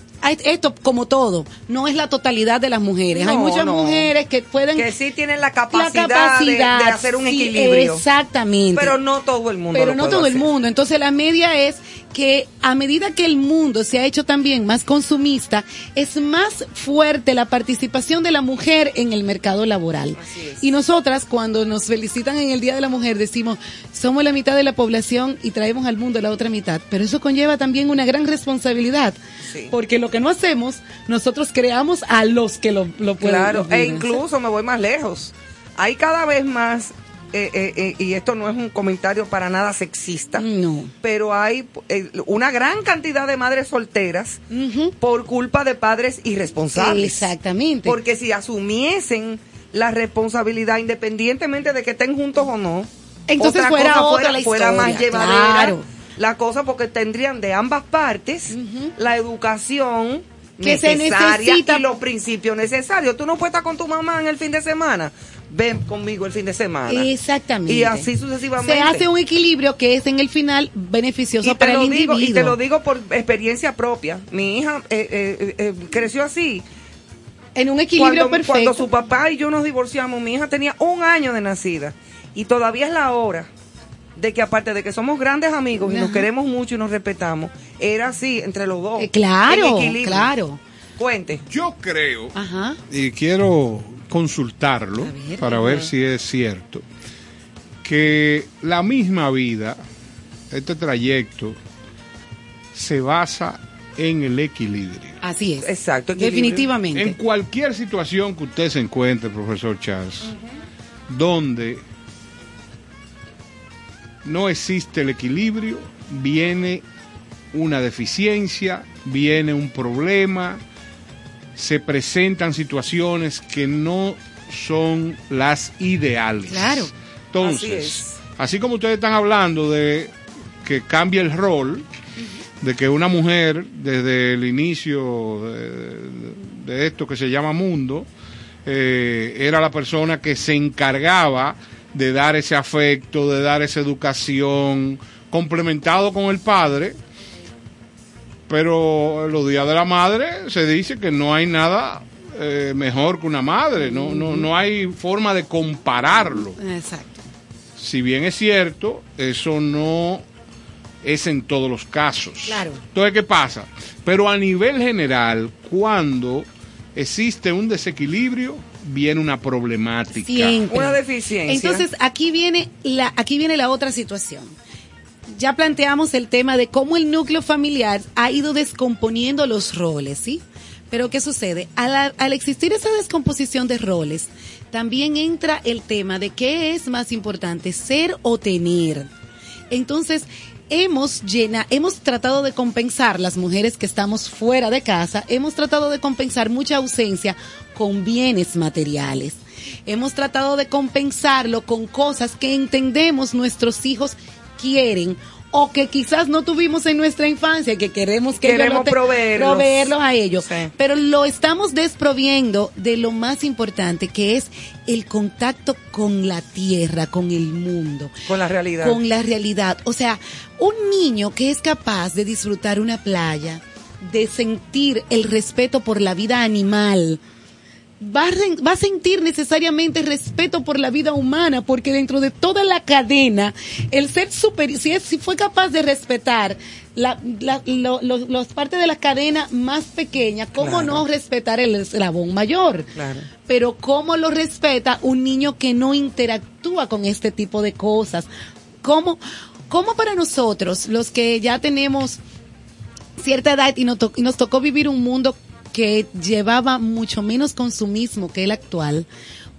esto como todo, no es la totalidad de las mujeres. Hay muchas no. mujeres que pueden... Que sí tienen la la capacidad, de, de hacer un sí, equilibrio. Exactamente. Pero no todo el mundo. Pero lo no puede todo el mundo. Entonces la media es que a medida que el mundo se ha hecho también más consumista, es más fuerte la participación de la mujer en el mercado laboral. Y nosotras cuando nos felicitan en el Día de la Mujer decimos, somos la mitad de la población y traemos al mundo la otra mitad. Pero eso conlleva también una gran responsabilidad. Porque lo que no hacemos, nosotros creamos a los que lo, lo pueden Claro, e incluso me voy más lejos. Hay cada vez más, eh, eh, eh, y esto no es un comentario para nada sexista, pero hay eh, una gran cantidad de madres solteras por culpa de padres irresponsables. Exactamente. Porque si asumiesen la responsabilidad independientemente de que estén juntos o no, Entonces fuera cosa otra la fuera más historia, llevadera claro. la cosa porque tendrían de ambas partes la educación Que se necesaria necesita. y los principios necesarios. Tú no puedes estar con tu mamá en el fin de semana. Ven conmigo el fin de semana. Exactamente. Y así sucesivamente. Se hace un equilibrio que es en el final beneficioso y para el digo, individuo. y te lo digo por experiencia propia. Mi hija eh, eh, eh, creció así. En un equilibrio cuando, perfecto. Cuando su papá y yo nos divorciamos, mi hija tenía un año de nacida. Y todavía es la hora de que aparte de que somos grandes amigos y nos queremos mucho y nos respetamos, era así entre los dos. Eh, claro, claro. Cuente. Yo creo, Ajá. y quiero consultarlo para ver si es cierto, que la misma vida, este trayecto, se basa en el equilibrio. Así es. Exacto. Definitivamente. En cualquier situación que usted se encuentre, profesor Charles, donde no existe el equilibrio, viene una deficiencia, viene un problema, se presentan situaciones que no son las ideales. Claro. Entonces, Así es. así como ustedes están hablando de que cambia el rol, de que una mujer desde el inicio de, de esto que se llama mundo, eh, era la persona que se encargaba de dar ese afecto, de dar esa educación, complementado con el padre, pero en los días de la madre se dice que no hay nada eh, mejor que una madre, no, no, no hay forma de compararlo. Exacto. Si bien es cierto, eso no es en todos los casos. Claro. Entonces, ¿qué pasa? Pero a nivel general, cuando existe un desequilibrio, viene una problemática. Siempre. Una deficiencia. Entonces, aquí viene la aquí viene la otra situación. Ya planteamos el tema de cómo el núcleo familiar ha ido descomponiendo los roles, ¿sí? Pero ¿qué sucede? Al, al existir esa descomposición de roles, también entra el tema de qué es más importante, ser o tener. Entonces, hemos llena, hemos tratado de compensar las mujeres que estamos fuera de casa, hemos tratado de compensar mucha ausencia con bienes materiales. Hemos tratado de compensarlo con cosas que entendemos nuestros hijos quieren o que quizás no tuvimos en nuestra infancia que queremos que ellos Queremos lo te- proveerlos. proveerlos a ellos. Sí. Pero lo estamos desproviendo de lo más importante que es el contacto con la tierra, con el mundo Con la realidad. con la realidad. O sea, un niño que es capaz de disfrutar una playa, de sentir el respeto por la vida animal, va a, va a sentir necesariamente respeto por la vida humana, porque dentro de toda la cadena, el ser superior, si, es- si fue capaz de respetar la, la- lo- lo- los partes de la cadena más pequeña, ¿cómo Claro. no respetar el eslabón mayor? Claro. pero cómo lo respeta un niño que no interactúa con este tipo de cosas. ¿Cómo, cómo para nosotros, los que ya tenemos cierta edad y nos, to- y nos tocó vivir un mundo que llevaba mucho menos consumismo que el actual,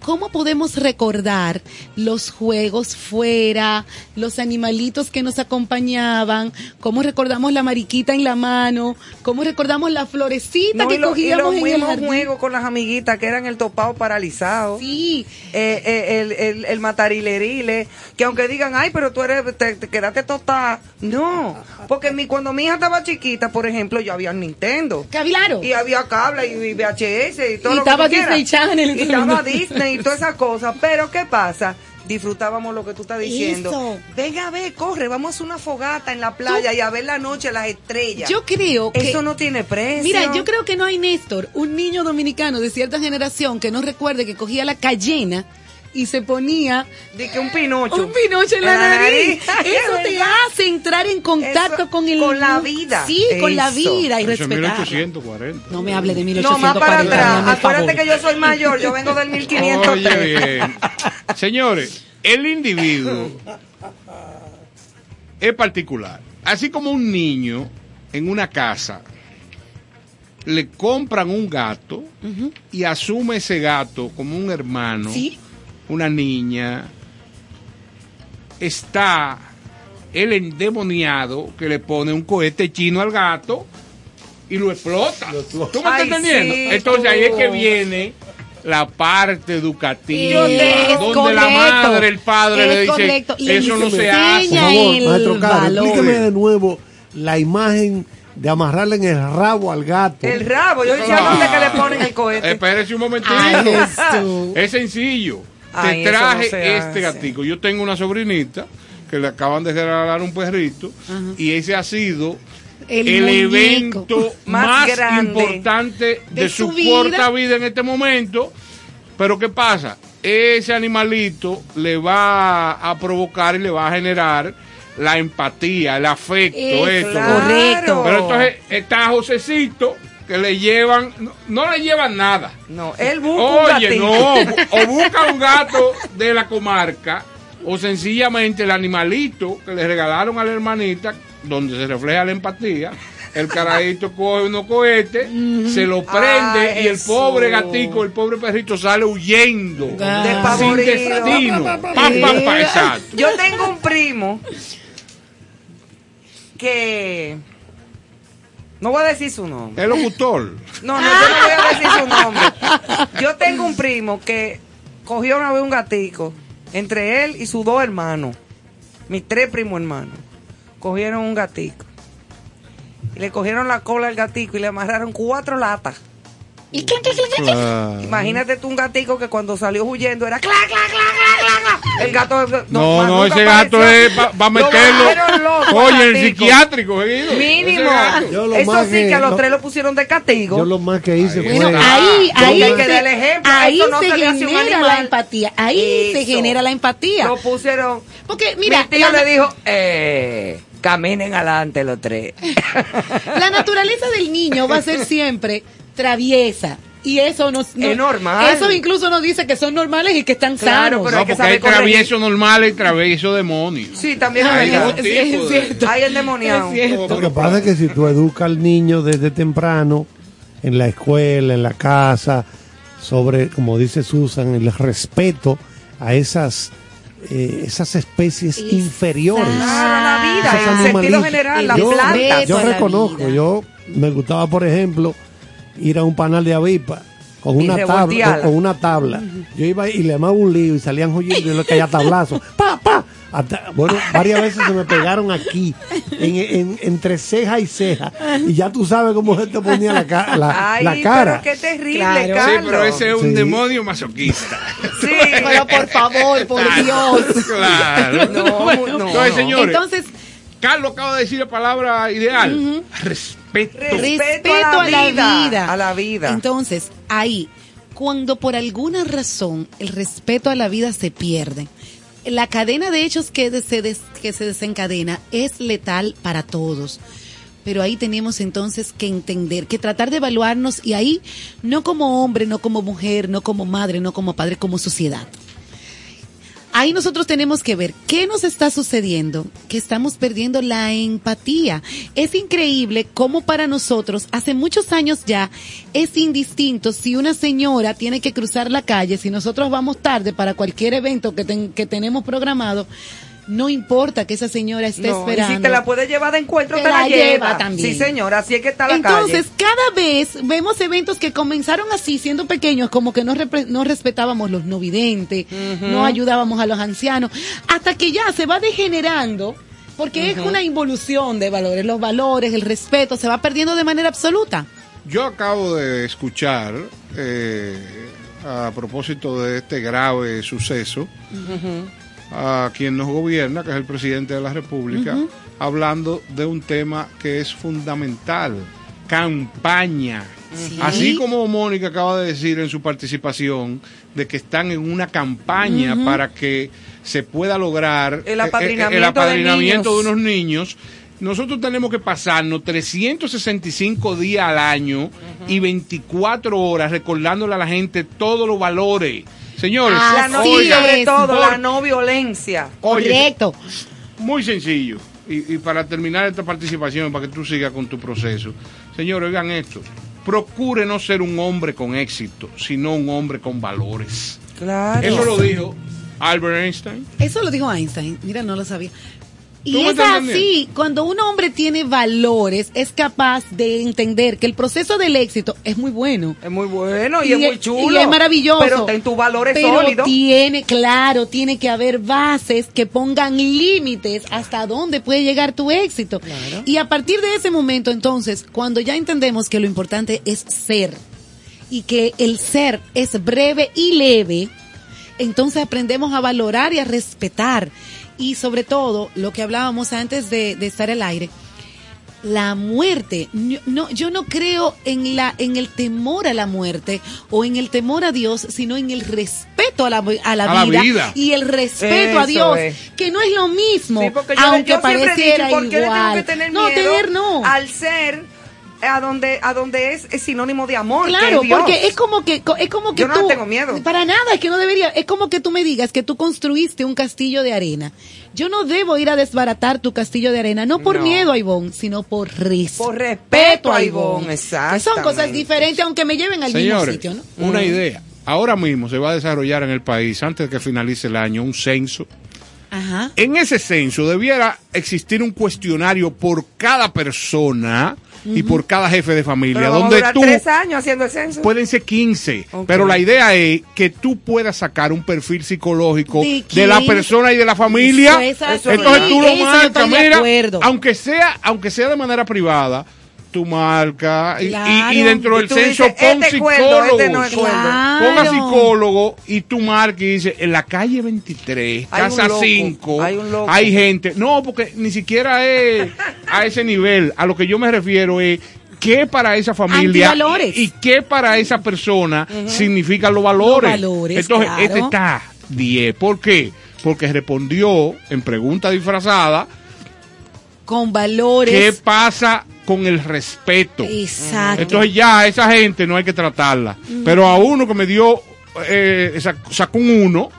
¿cómo podemos recordar los juegos fuera, los animalitos que nos acompañaban, cómo recordamos la mariquita en la mano, cómo recordamos la florecita No, que y, lo- y cogíamos los en el jardín? juegos con las amiguitas que eran el topado paralizado. Sí. Eh, eh, el, el, el matarilerile. Que aunque digan, ay, pero tú eres, te, te quedaste total. No. Porque mi, cuando mi hija estaba chiquita, por ejemplo, yo había Nintendo. Cavilaro. Y había cable y, y VHS y todo Y lo que estaba quieras. Disney Channel y Y estaba. Disney y todas esas cosas. Pero ¿qué pasa? Disfrutábamos lo que tú estás diciendo. Eso. Venga a ver, corre, vamos a hacer una fogata en la playa y a ver la noche las estrellas. Yo creo que Eso no tiene precio. Mira, yo creo que no hay Néstor, un niño dominicano de cierta generación que no recuerde que cogía la cayena y se ponía de que un pinocho un pinocho en la, nariz. nariz. Eso Es te verdad. hace entrar en contacto Eso, con el con la vida. Sí, con la vida y respetar. 1840. No me hable de No, más para 1840. atrás. Acuérdate que yo soy mayor, yo vengo del 1503. Oye, bien. Señores, el individuo es particular. Así como un niño en una casa le compran un gato y asume ese gato como un hermano, una niña, está el endemoniado que le pone un cohete chino al gato y lo explota. ¿Tú me estás entendiendo? sí, Entonces ahí es que viene la parte educativa, donde la madre, el padre le dice, correcto. Eso no se hace. Por favor, el maestro Caro, valor. explíqueme de nuevo la imagen de amarrarle en el rabo al gato. El rabo, yo decía, Ah. ¿dónde que le ponen el cohete? Espérese un momentito. Ay, es sencillo. Ay, Te traje no este gatico. Yo tengo una sobrinita que le acaban de regalar un perrito y ese ha sido El evento Más importante de, de su, su vida. corta vida en este momento. Pero ¿qué pasa? Ese animalito le va a provocar y le va a generar la empatía, el afecto, Eh, esto. claro. Correcto. Pero entonces está Josecito que le llevan, no, no le llevan nada. No, él busca un Oye, gatito. no, o busca un gato de la comarca, o sencillamente el animalito que le regalaron a la hermanita, donde se refleja la empatía. El carajito coge unos cohetes, se lo prende y el pobre gatico, el pobre perrito sale huyendo. sin destino. Exacto. Yo tengo un primo que no voy a decir su nombre. El locutor. No, no, yo no voy a decir su nombre. Yo tengo un primo que cogió una vez un gatico entre él y sus dos hermanos, mis tres primos hermanos, cogieron un gatico. Y le cogieron la cola al gatico y le amarraron cuatro latas. Y clan, clan, clan, clan, clan. Imagínate tú un gatico que cuando salió huyendo era clac, clac, clac, clac, clac, clac. El gato No, no, ese gato apareció. es va, va a Lo meterlo. Oye, el psiquiátrico, seguido. Mínimo. Eso más sí, que- que a los lo- tres lo pusieron de castigo. Yo lo más que hice fue... Bueno, ahí, Porque ahí, hay que se, dar el ejemplo, ahí no se genera la empatía. Ahí se genera la empatía. Lo pusieron. Porque, mira, Mi tío la- le dijo, eh, caminen adelante los tres. La naturaleza del niño va a ser siempre traviesa. Y eso nos, no- Es normal. Eso incluso nos dice que son normales y que están Claro, sanos. pero No, hay que porque hay saber corregir. travieso normal y travieso demonio. Sí, también Hay el cierto. Lo que pasa es que si tú educas al niño desde temprano, en la escuela, en la casa, sobre, como dice Susan, el respeto a esas, eh, esas especies Exacto. inferiores. Claro, la vida, en sentido general, la yo, planta. yo la reconozco, yo me gustaba, por ejemplo, ir a un panal de avispa con una tabla, con, una tabla. Yo iba y le armaba un lío y salían huyendo y yo le caía tablazo. ¡Pa, pa! Hasta- bueno, varias veces se me pegaron aquí, en, en- entre ceja y ceja. Y ya tú sabes cómo se te ponía la, ca- la, Ay, la cara. pero qué terrible, Claro. Sí, Carlos. pero ese es un Sí. demonio masoquista. Sí. Pero por favor, por Dios. Claro. No, no, Entonces, señores, Entonces, Carlos acaba de decir la palabra ideal. Respeto. Respeto, respeto a la vida. A la vida. Entonces, ahí, cuando por alguna razón el respeto a la vida se pierde, la cadena de hechos que se, des- que se desencadena es letal para todos. Pero ahí tenemos entonces que entender, que tratar de evaluarnos y ahí no como hombre, no como mujer, no como madre, no como padre, como sociedad. Ahí nosotros tenemos que ver qué nos está sucediendo, que estamos perdiendo la empatía. Es increíble cómo para nosotros, hace muchos años ya, es indistinto si una señora tiene que cruzar la calle, si nosotros vamos tarde para cualquier evento que, ten- que tenemos programado, no importa que esa señora esté No, y esperando. si te la puedes llevar de encuentro, te, Te la, la lleva. lleva también. Sí, señora, así es que está la Entonces, calle. cada vez vemos eventos que comenzaron así, siendo pequeños, como que no, no respetábamos los no videntes, no ayudábamos a los ancianos, hasta que ya se va degenerando, porque es una involución de valores, los valores, el respeto, se va perdiendo de manera absoluta. Yo acabo de escuchar, eh, a propósito de este grave suceso, a quien nos gobierna, que es el presidente de la República, hablando de un tema que es fundamental, campaña. Sí. Así como Mónica acaba de decir en su participación de que están en una campaña para que se pueda lograr El eh, eh, apadrinamiento el de apadrinamiento de, niños. unos niños, nosotros tenemos que pasarnos 365 días al año y 24 horas recordándole a la gente todos los valores. Señores, la no, sobre todo, por- la no violencia. Oye, Correcto. muy sencillo. Y, y para terminar esta participación, para que tú sigas con tu proceso. Señores, oigan esto. Procure no ser un hombre con éxito, sino un hombre con valores. Claro. Eso lo dijo Albert Einstein. Eso lo dijo Einstein. Mira, no lo sabía. Y ¿Tú me es así, cuando un hombre tiene valores, es capaz de entender que el proceso del éxito es muy bueno. Es muy bueno y, es muy chulo. Y es maravilloso. Pero ten tus valores Pero sólidos. tiene, claro, tiene que haber bases que pongan límites hasta dónde puede llegar tu éxito. Y a partir de ese momento, entonces, cuando ya entendemos que lo importante es ser y que el ser es breve y leve, entonces aprendemos a valorar y a respetar. Y sobre todo, lo que hablábamos antes de, de estar al aire, la muerte. Yo no, yo no creo en la, en el temor a la muerte o en el temor a Dios, sino en el respeto a la, a la, A la vida, vida. y el respeto Eso a Dios, es. que no es lo mismo, Sí, porque yo, aunque yo he dicho, pareciera ¿por qué le tengo igual. que tener no, miedo tener no. al ser a donde a donde es, es sinónimo de amor? que Claro, es Dios? porque es como que es como que Yo no tú tengo miedo. para nada, es que no debería, es como que tú me digas que tú construiste un castillo de arena. Yo no debo ir a desbaratar tu castillo de arena, no por No. miedo a Ivonne, sino por respeto, Por respeto a Ivonne. Que Son cosas diferentes, aunque me lleven al Señores, mismo sitio, ¿no? una idea. Ahora mismo se va a desarrollar en el país, antes de que finalice el año, un censo. Ajá. En ese censo debiera existir un cuestionario por cada persona y por cada jefe de familia, Pero vamos a donde durar tú tres años haciendo el censo. pueden ser 15, Ok. pero la idea es que tú puedas sacar un perfil psicológico ¿De de, la persona y de la familia. Eso es así. Entonces tú lo Eso marcas, mira, aunque sea, aunque sea de manera privada, tú marcas y- y- Claro. y, dentro del censo dices, pon este cuerdo, psicólogos. este no. Claro. Ponga psicólogo y tú marques y dices, en la calle 23, Hay un casa loco, 5, hay gente. No, porque ni siquiera es a ese nivel. A lo que yo me refiero es qué para esa familia y, y qué para esa persona significan los valores. Los valores, Entonces, claro. este está 10. ¿Por qué? Porque respondió en pregunta disfrazada Con valores. qué pasa con el respeto. Exacto. Entonces ya a esa gente no hay que tratarla. Pero a uno que me dio, eh, sac- sacó un uno,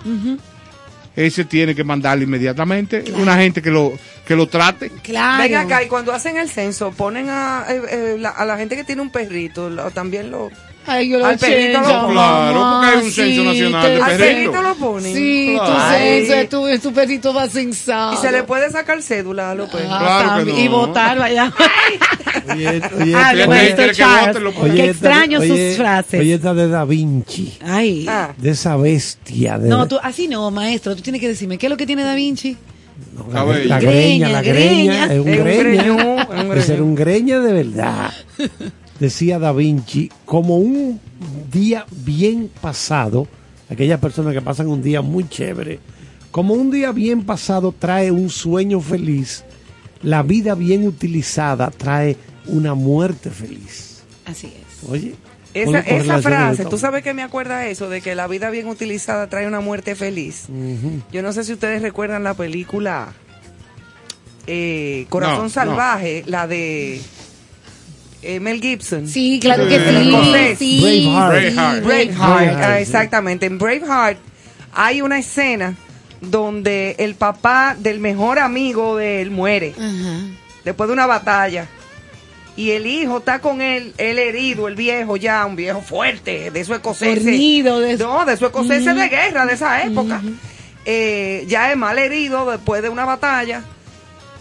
ese tiene que mandarle inmediatamente. Una gente que lo, que lo trate. Claro. Ven acá, y cuando hacen el censo, ponen a, eh, eh, la, a la gente que tiene un perrito, lo- también lo... Ay, yo lo Al perrito lo- Claro, mamá, porque hay un censo sí, nacional de Al perrito. perrito lo ponen. Sí, tu censo, tu, tu perrito va censado. Y se le puede sacar cédula a los perros. Ah, Claro que también. no. Y votar, vaya. Oye, oye, Ah, Alberto quiere que Charles. oye, extraño oye, sus frases. Oye, esta de Da Vinci, Ay. Ah. de esa bestia. De No, tú, así no, maestro. Tú tienes que decirme, ¿qué es lo que tiene Da Vinci? La, Cabello. la greña, la greña, es un Es un greña. es un greña de verdad. Decía Da Vinci, como un día bien pasado, aquellas personas que pasan un día muy chévere, como un día bien pasado trae un sueño feliz, la vida bien utilizada trae una muerte feliz. Así es. Oye, Esa, esa frase, tú sabes que me acuerda eso, de que la vida bien utilizada trae una muerte feliz. Yo no sé si ustedes recuerdan la película eh, Corazón No, Salvaje, la de eh, Mel Gibson. Sí, claro que Sí. sí. Braveheart. Braveheart. Ah, exactamente. En Braveheart hay una escena donde el papá del mejor amigo de él muere después de una batalla. Y el hijo está con él, él herido, el viejo ya, un viejo fuerte, de esos escoceses. De- No, de esos escoceses Ujú. de guerra de esa época. Eh, ya es mal herido después de una batalla.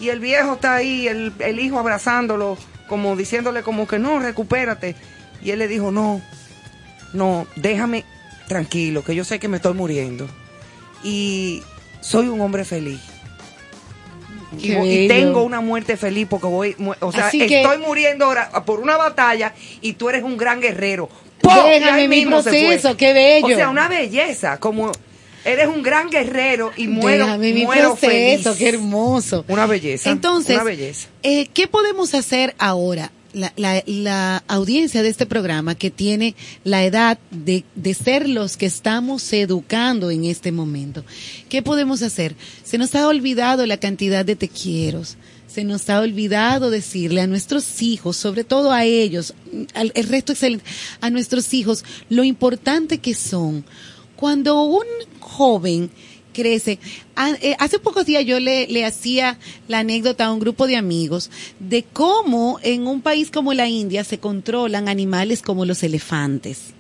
Y el viejo está ahí, el, el hijo abrazándolo, como diciéndole como que no, recupérate. Y él le dijo, no, no, déjame tranquilo, que yo sé que me estoy muriendo. Y soy un hombre feliz. Y, tengo una muerte feliz porque voy, o sea, Así que- estoy muriendo ahora por una batalla y tú eres un gran guerrero. ¡Pum! Déjame mi proceso, qué bello. O sea, una belleza, como eres un gran guerrero y muero, Déjame mi muero proceso, feliz. qué hermoso. Una belleza. Entonces, una belleza. eh, ¿qué podemos hacer ahora? La, la- la audiencia de este programa que tiene la edad de, de ser los que estamos educando en este momento. ¿Qué podemos hacer? Se nos ha olvidado la cantidad de te quiero. Se nos ha olvidado decirle a nuestros hijos, sobre todo a ellos, al el resto excelente, a nuestros hijos, lo importante que son. Cuando un joven crece. Eh, hace pocos días yo le, hacía la anécdota a un grupo de amigos de cómo en un país como la India se controlan animales como los elefantes.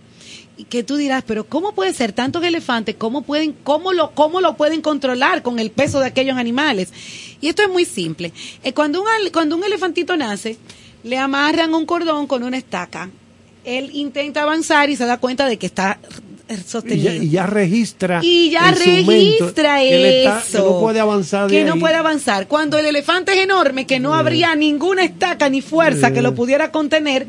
Y que tú dirás, pero ¿cómo puede ser tantos elefantes? ¿Cómo pueden, cómo lo, cómo lo pueden controlar con el peso de aquellos animales? Y esto es muy simple. Eh, cuando un, cuando un elefantito nace, le amarran un cordón con una estaca. Él intenta avanzar y se da cuenta de que está Y ya, y ya registra. Y ya registra que él está- eso. que no puede avanzar de Que no ahí. puede avanzar. Cuando el elefante es enorme, que no habría ninguna estaca ni fuerza que lo pudiera contener,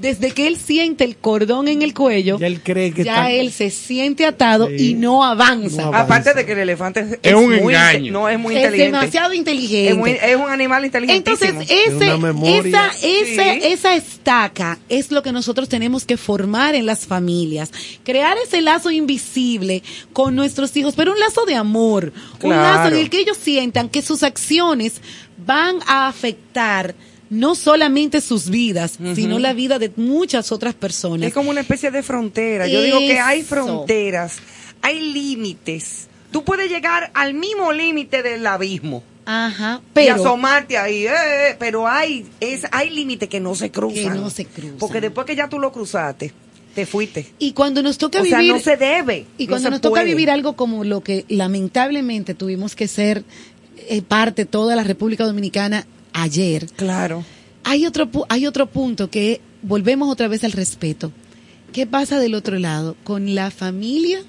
desde que él siente el cordón en el cuello, Ya él cree que ya está- él se siente atado Sí. y no avanza. No avanza. Aparte de que el elefante es, Es un muy engaño. No, es muy es inteligente. demasiado inteligente. Es, muy- es un animal Entonces, inteligentísimo. ese, esa, esa, Sí. esa estaca es lo que nosotros tenemos que formar en las familias. Crear ese lazo invisible con nuestros hijos, pero un lazo de amor. Un lazo en el que ellos sientan que sus acciones van a afectar no solamente sus vidas, sino la vida de muchas otras personas. Es como una especie de frontera. Yo digo que hay fronteras, hay límites. Tú puedes llegar al mismo límite del abismo Ajá, y pero asomarte ahí, eh, eh, pero hay es hay límites que no se cruzan. que no se cruzan. Porque después que ya tú lo cruzaste, te fuiste. y cuando nos toca o sea, vivir no se debe. Y no cuando nos toca vivir algo como lo que lamentablemente tuvimos que ser eh, parte toda la República Dominicana ayer, Claro. hay otro pu- hay otro punto que volvemos otra vez al respeto. ¿Qué pasa del otro lado con la familia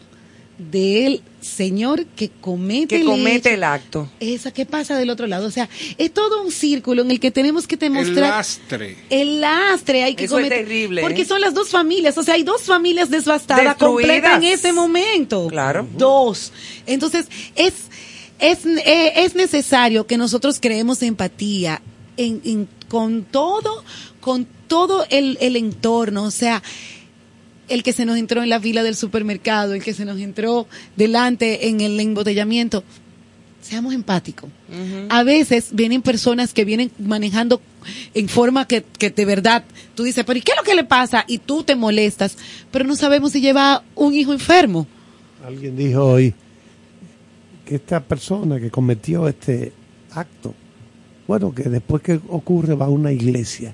del señor que comete Que el comete el acto. Esa, ¿qué pasa del otro lado? O sea, es todo un círculo en el que tenemos que El demostrar lastre. el lastre hay que Eso es cometer. terrible, Porque ¿eh? son las dos familias, o sea, hay dos familias devastadas Destruidas. completas en ese momento. Claro. Dos. Entonces, es, es, eh, es necesario que nosotros creemos empatía en, en- con todo, con todo el, el entorno, o sea, el que se nos entró en la fila del supermercado, el que se nos entró delante en el embotellamiento. Seamos empáticos. A veces vienen personas que vienen manejando en forma que, que de verdad tú dices, pero ¿y qué es lo que le pasa? Y tú te molestas, pero no sabemos si lleva un hijo enfermo. Alguien dijo hoy que esta persona que cometió este acto, bueno, que después que ocurre va a una iglesia.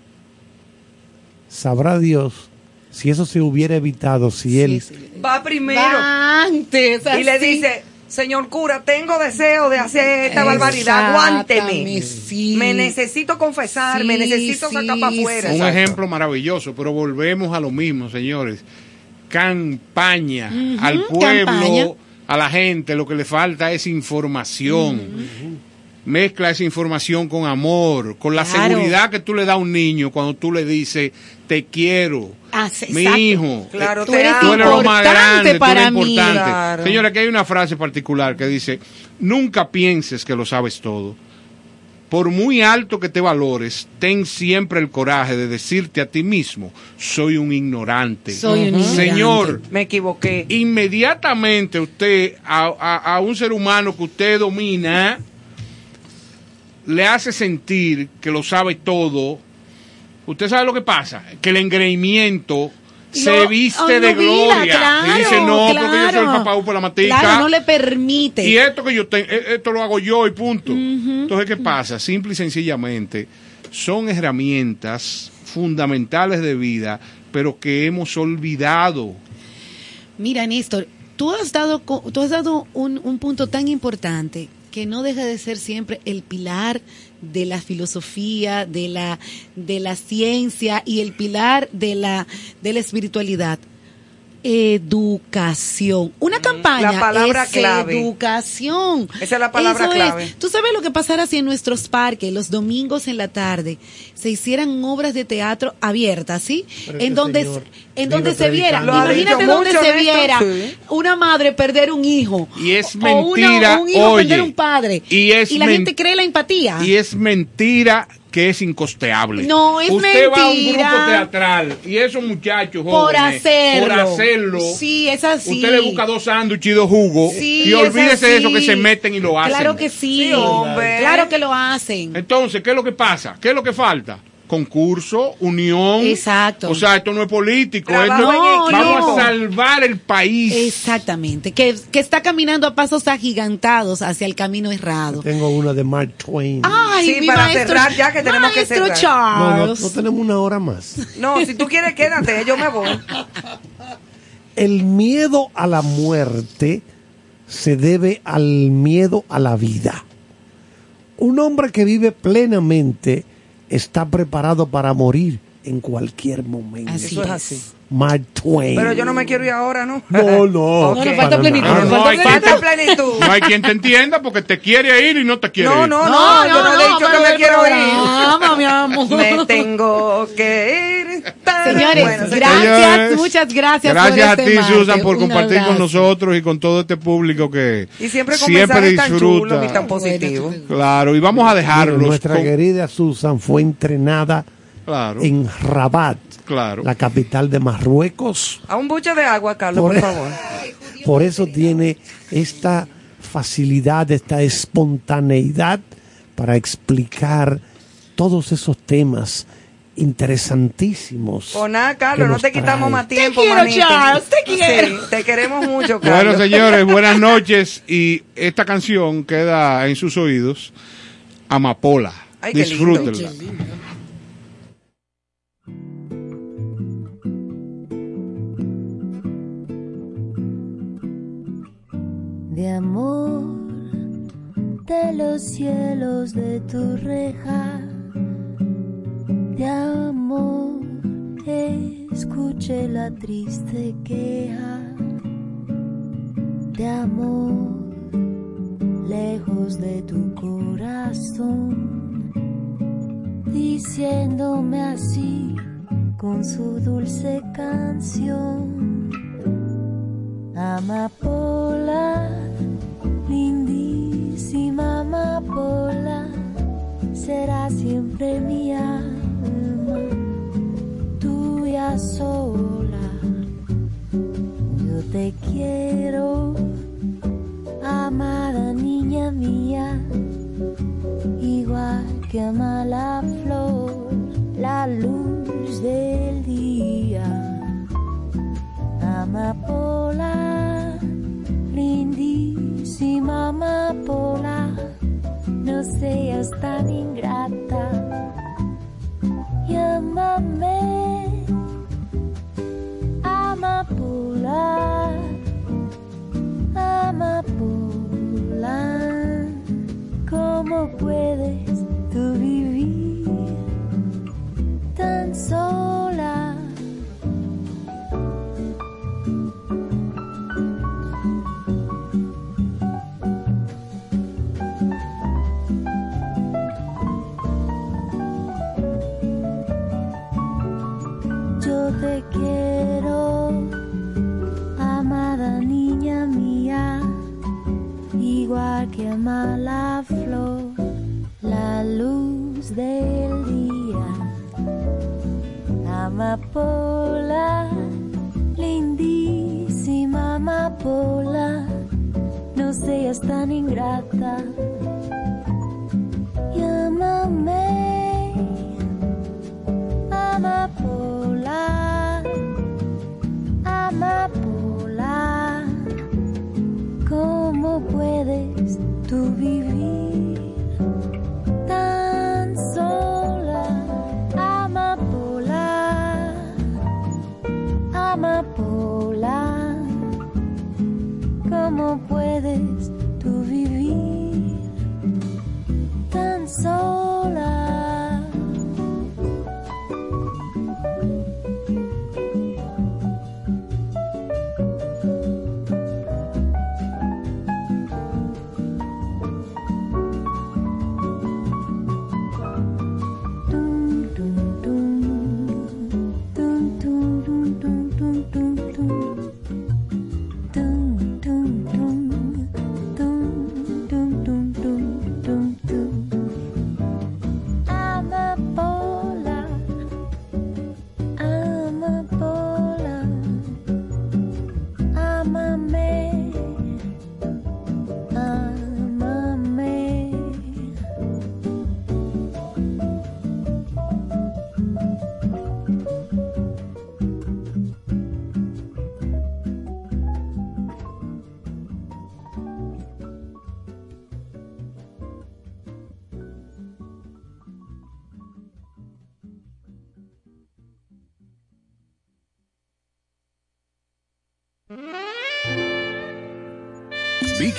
Sabrá Dios si eso se hubiera evitado, si él... Va primero. Va antes, y le dice, señor cura, tengo deseo de hacer esta barbaridad, aguánteme. Sí. Me necesito confesar, me necesito sacar sí, para afuera. Un Exacto. ejemplo maravilloso, pero volvemos a lo mismo, señores. Campaña al pueblo, campaña. A la gente, lo que le falta es información. mezcla esa información con amor, con la Claro. seguridad que tú le das a un niño cuando tú le dices, te quiero, Ah, sí, mi exacto. hijo, Claro, Tú eres tú eres lo más grande, tú eres mí. importante. Claro. Señora, aquí hay una frase particular que dice, nunca pienses que lo sabes todo. Por muy alto que te valores, ten siempre el coraje de decirte a ti mismo, soy un ignorante. Soy un ignorante. Señor, Me equivoqué. inmediatamente usted a, a- a un ser humano que usted domina le hace sentir que lo sabe todo. Usted sabe lo que pasa, que el engreimiento se viste de gloria claro, y dice no porque yo soy el claro. papá por la matica Claro, no le permite. y esto que yo tengo, esto lo hago yo y punto. Entonces, ¿qué pasa? Simple y sencillamente, son herramientas fundamentales de vida, pero que hemos olvidado. Mira, Néstor, tú has dado, tú has dado un, un punto tan importante que no deja de ser siempre el pilar de la filosofía, de la, de la ciencia y el pilar de la, de la espiritualidad. Educación. Una campaña la palabra es clave. educación. Esa es la palabra Eso es. clave. Tú sabes lo que pasara si en nuestros parques, los domingos en la tarde, se hicieran obras de teatro abiertas, ¿sí? Pero En ese donde, señor en donde se viera. Imagínate donde se viera sí. una madre perder un hijo. Y es o una- mentira, un hijo oye, perder un padre. y es la men- gente cree la empatía. Y es mentira que es incosteable. No, es Usted va a un grupo teatral y esos muchachos por jóvenes, hacerlo. por hacerlo, Sí, es así. usted le busca dos sándwiches y dos jugos Sí, y es olvídese de eso que se meten y lo hacen. Claro que sí. Sí, hombre. Claro que lo hacen. Entonces, ¿qué es lo que pasa? ¿Qué es lo que falta? Concurso, unión. Exacto. O sea, esto no es político. Esto- equipo. vamos a salvar el país. Exactamente. Que, que está caminando a pasos agigantados hacia el camino errado. Tengo una de Mark Twain. Ay, Sí, mi para maestro, cerrar ya que tenemos que cerrar. no, no, Charles. no tenemos una hora más. No, si tú quieres, quédate, yo me voy. El miedo a la muerte se debe al miedo a la vida. Un hombre que vive plenamente está preparado para morir en cualquier momento. Así Eso es es. así. Mark Twain. Pero yo no me quiero ir ahora, ¿no? No, no. Ok. No, nos falta plenitud. No, falta hay Falta plenitud. No hay quien te entienda porque te quiere ir y no te quiere No, ir. no, no, yo no, he dicho que me quiero ir. mi amor. Me tengo que ir. Señores, Bueno, gracias, Señores, muchas gracias. Gracias por a este ti, martes. Susan, por compartir con nosotros y con todo este público que Y siempre con tan disfruta. chulos y tan positivos. Claro, y vamos a Mira, dejarlos. Nuestra con- querida Susan fue entrenada Claro, en Rabat, claro. la capital de Marruecos. A un buche de agua, Carlos, Por- por favor. Por eso tiene esta facilidad, esta espontaneidad para explicar todos esos temas interesantísimos. Pues nada, Carlos, no te quitamos trae. más tiempo, quiero, manito. Charles, te quiero. Sí, te queremos mucho, Carlos. Bueno, señores, buenas noches. Y esta canción queda en sus oídos. Amapola. Ay, qué lindo. Disfrútenla. De amor de los cielos de tu reja, de amor escuché la triste queja, de amor lejos de tu corazón, diciéndome así con su dulce canción. Amapola, lindísima amapola, será siempre mi alma, tuya sola. Yo te quiero, amada niña mía, igual que ama la flor, la luz del día amapola, lindísima amapola, no seas tan ingrata. Llámame, amapola, amapola, ¿cómo puedes tú vivir tan sola? Igual que ama la flor, la luz del día. Amapola, lindísima amapola, no seas tan ingrata.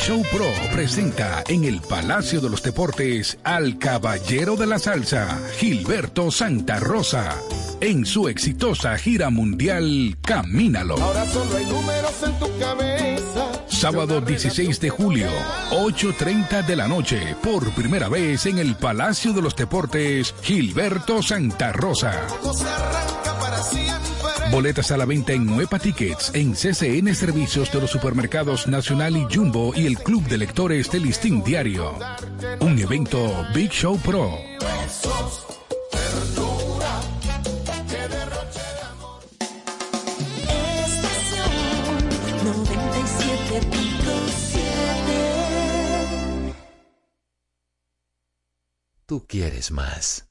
Show Pro presenta en el Palacio de los Deportes al Caballero de la Salsa, Gilberto Santa Rosa, en su exitosa gira mundial Camínalo. Ahora solo hay números en tu cabeza. Sábado 16 de julio, 8.30 de la noche, por primera vez en el Palacio de los Deportes, Gilberto Santa Rosa. Todo se arranca para siempre. Boletas a la venta en Nueva Tickets, en CCN Servicios de los Supermercados Nacional y Jumbo y el Club de Lectores del Listín Diario. Un evento Big Show Pro. Besos, ternura, que derroche de amor. Estación 97.7 Tú quieres más.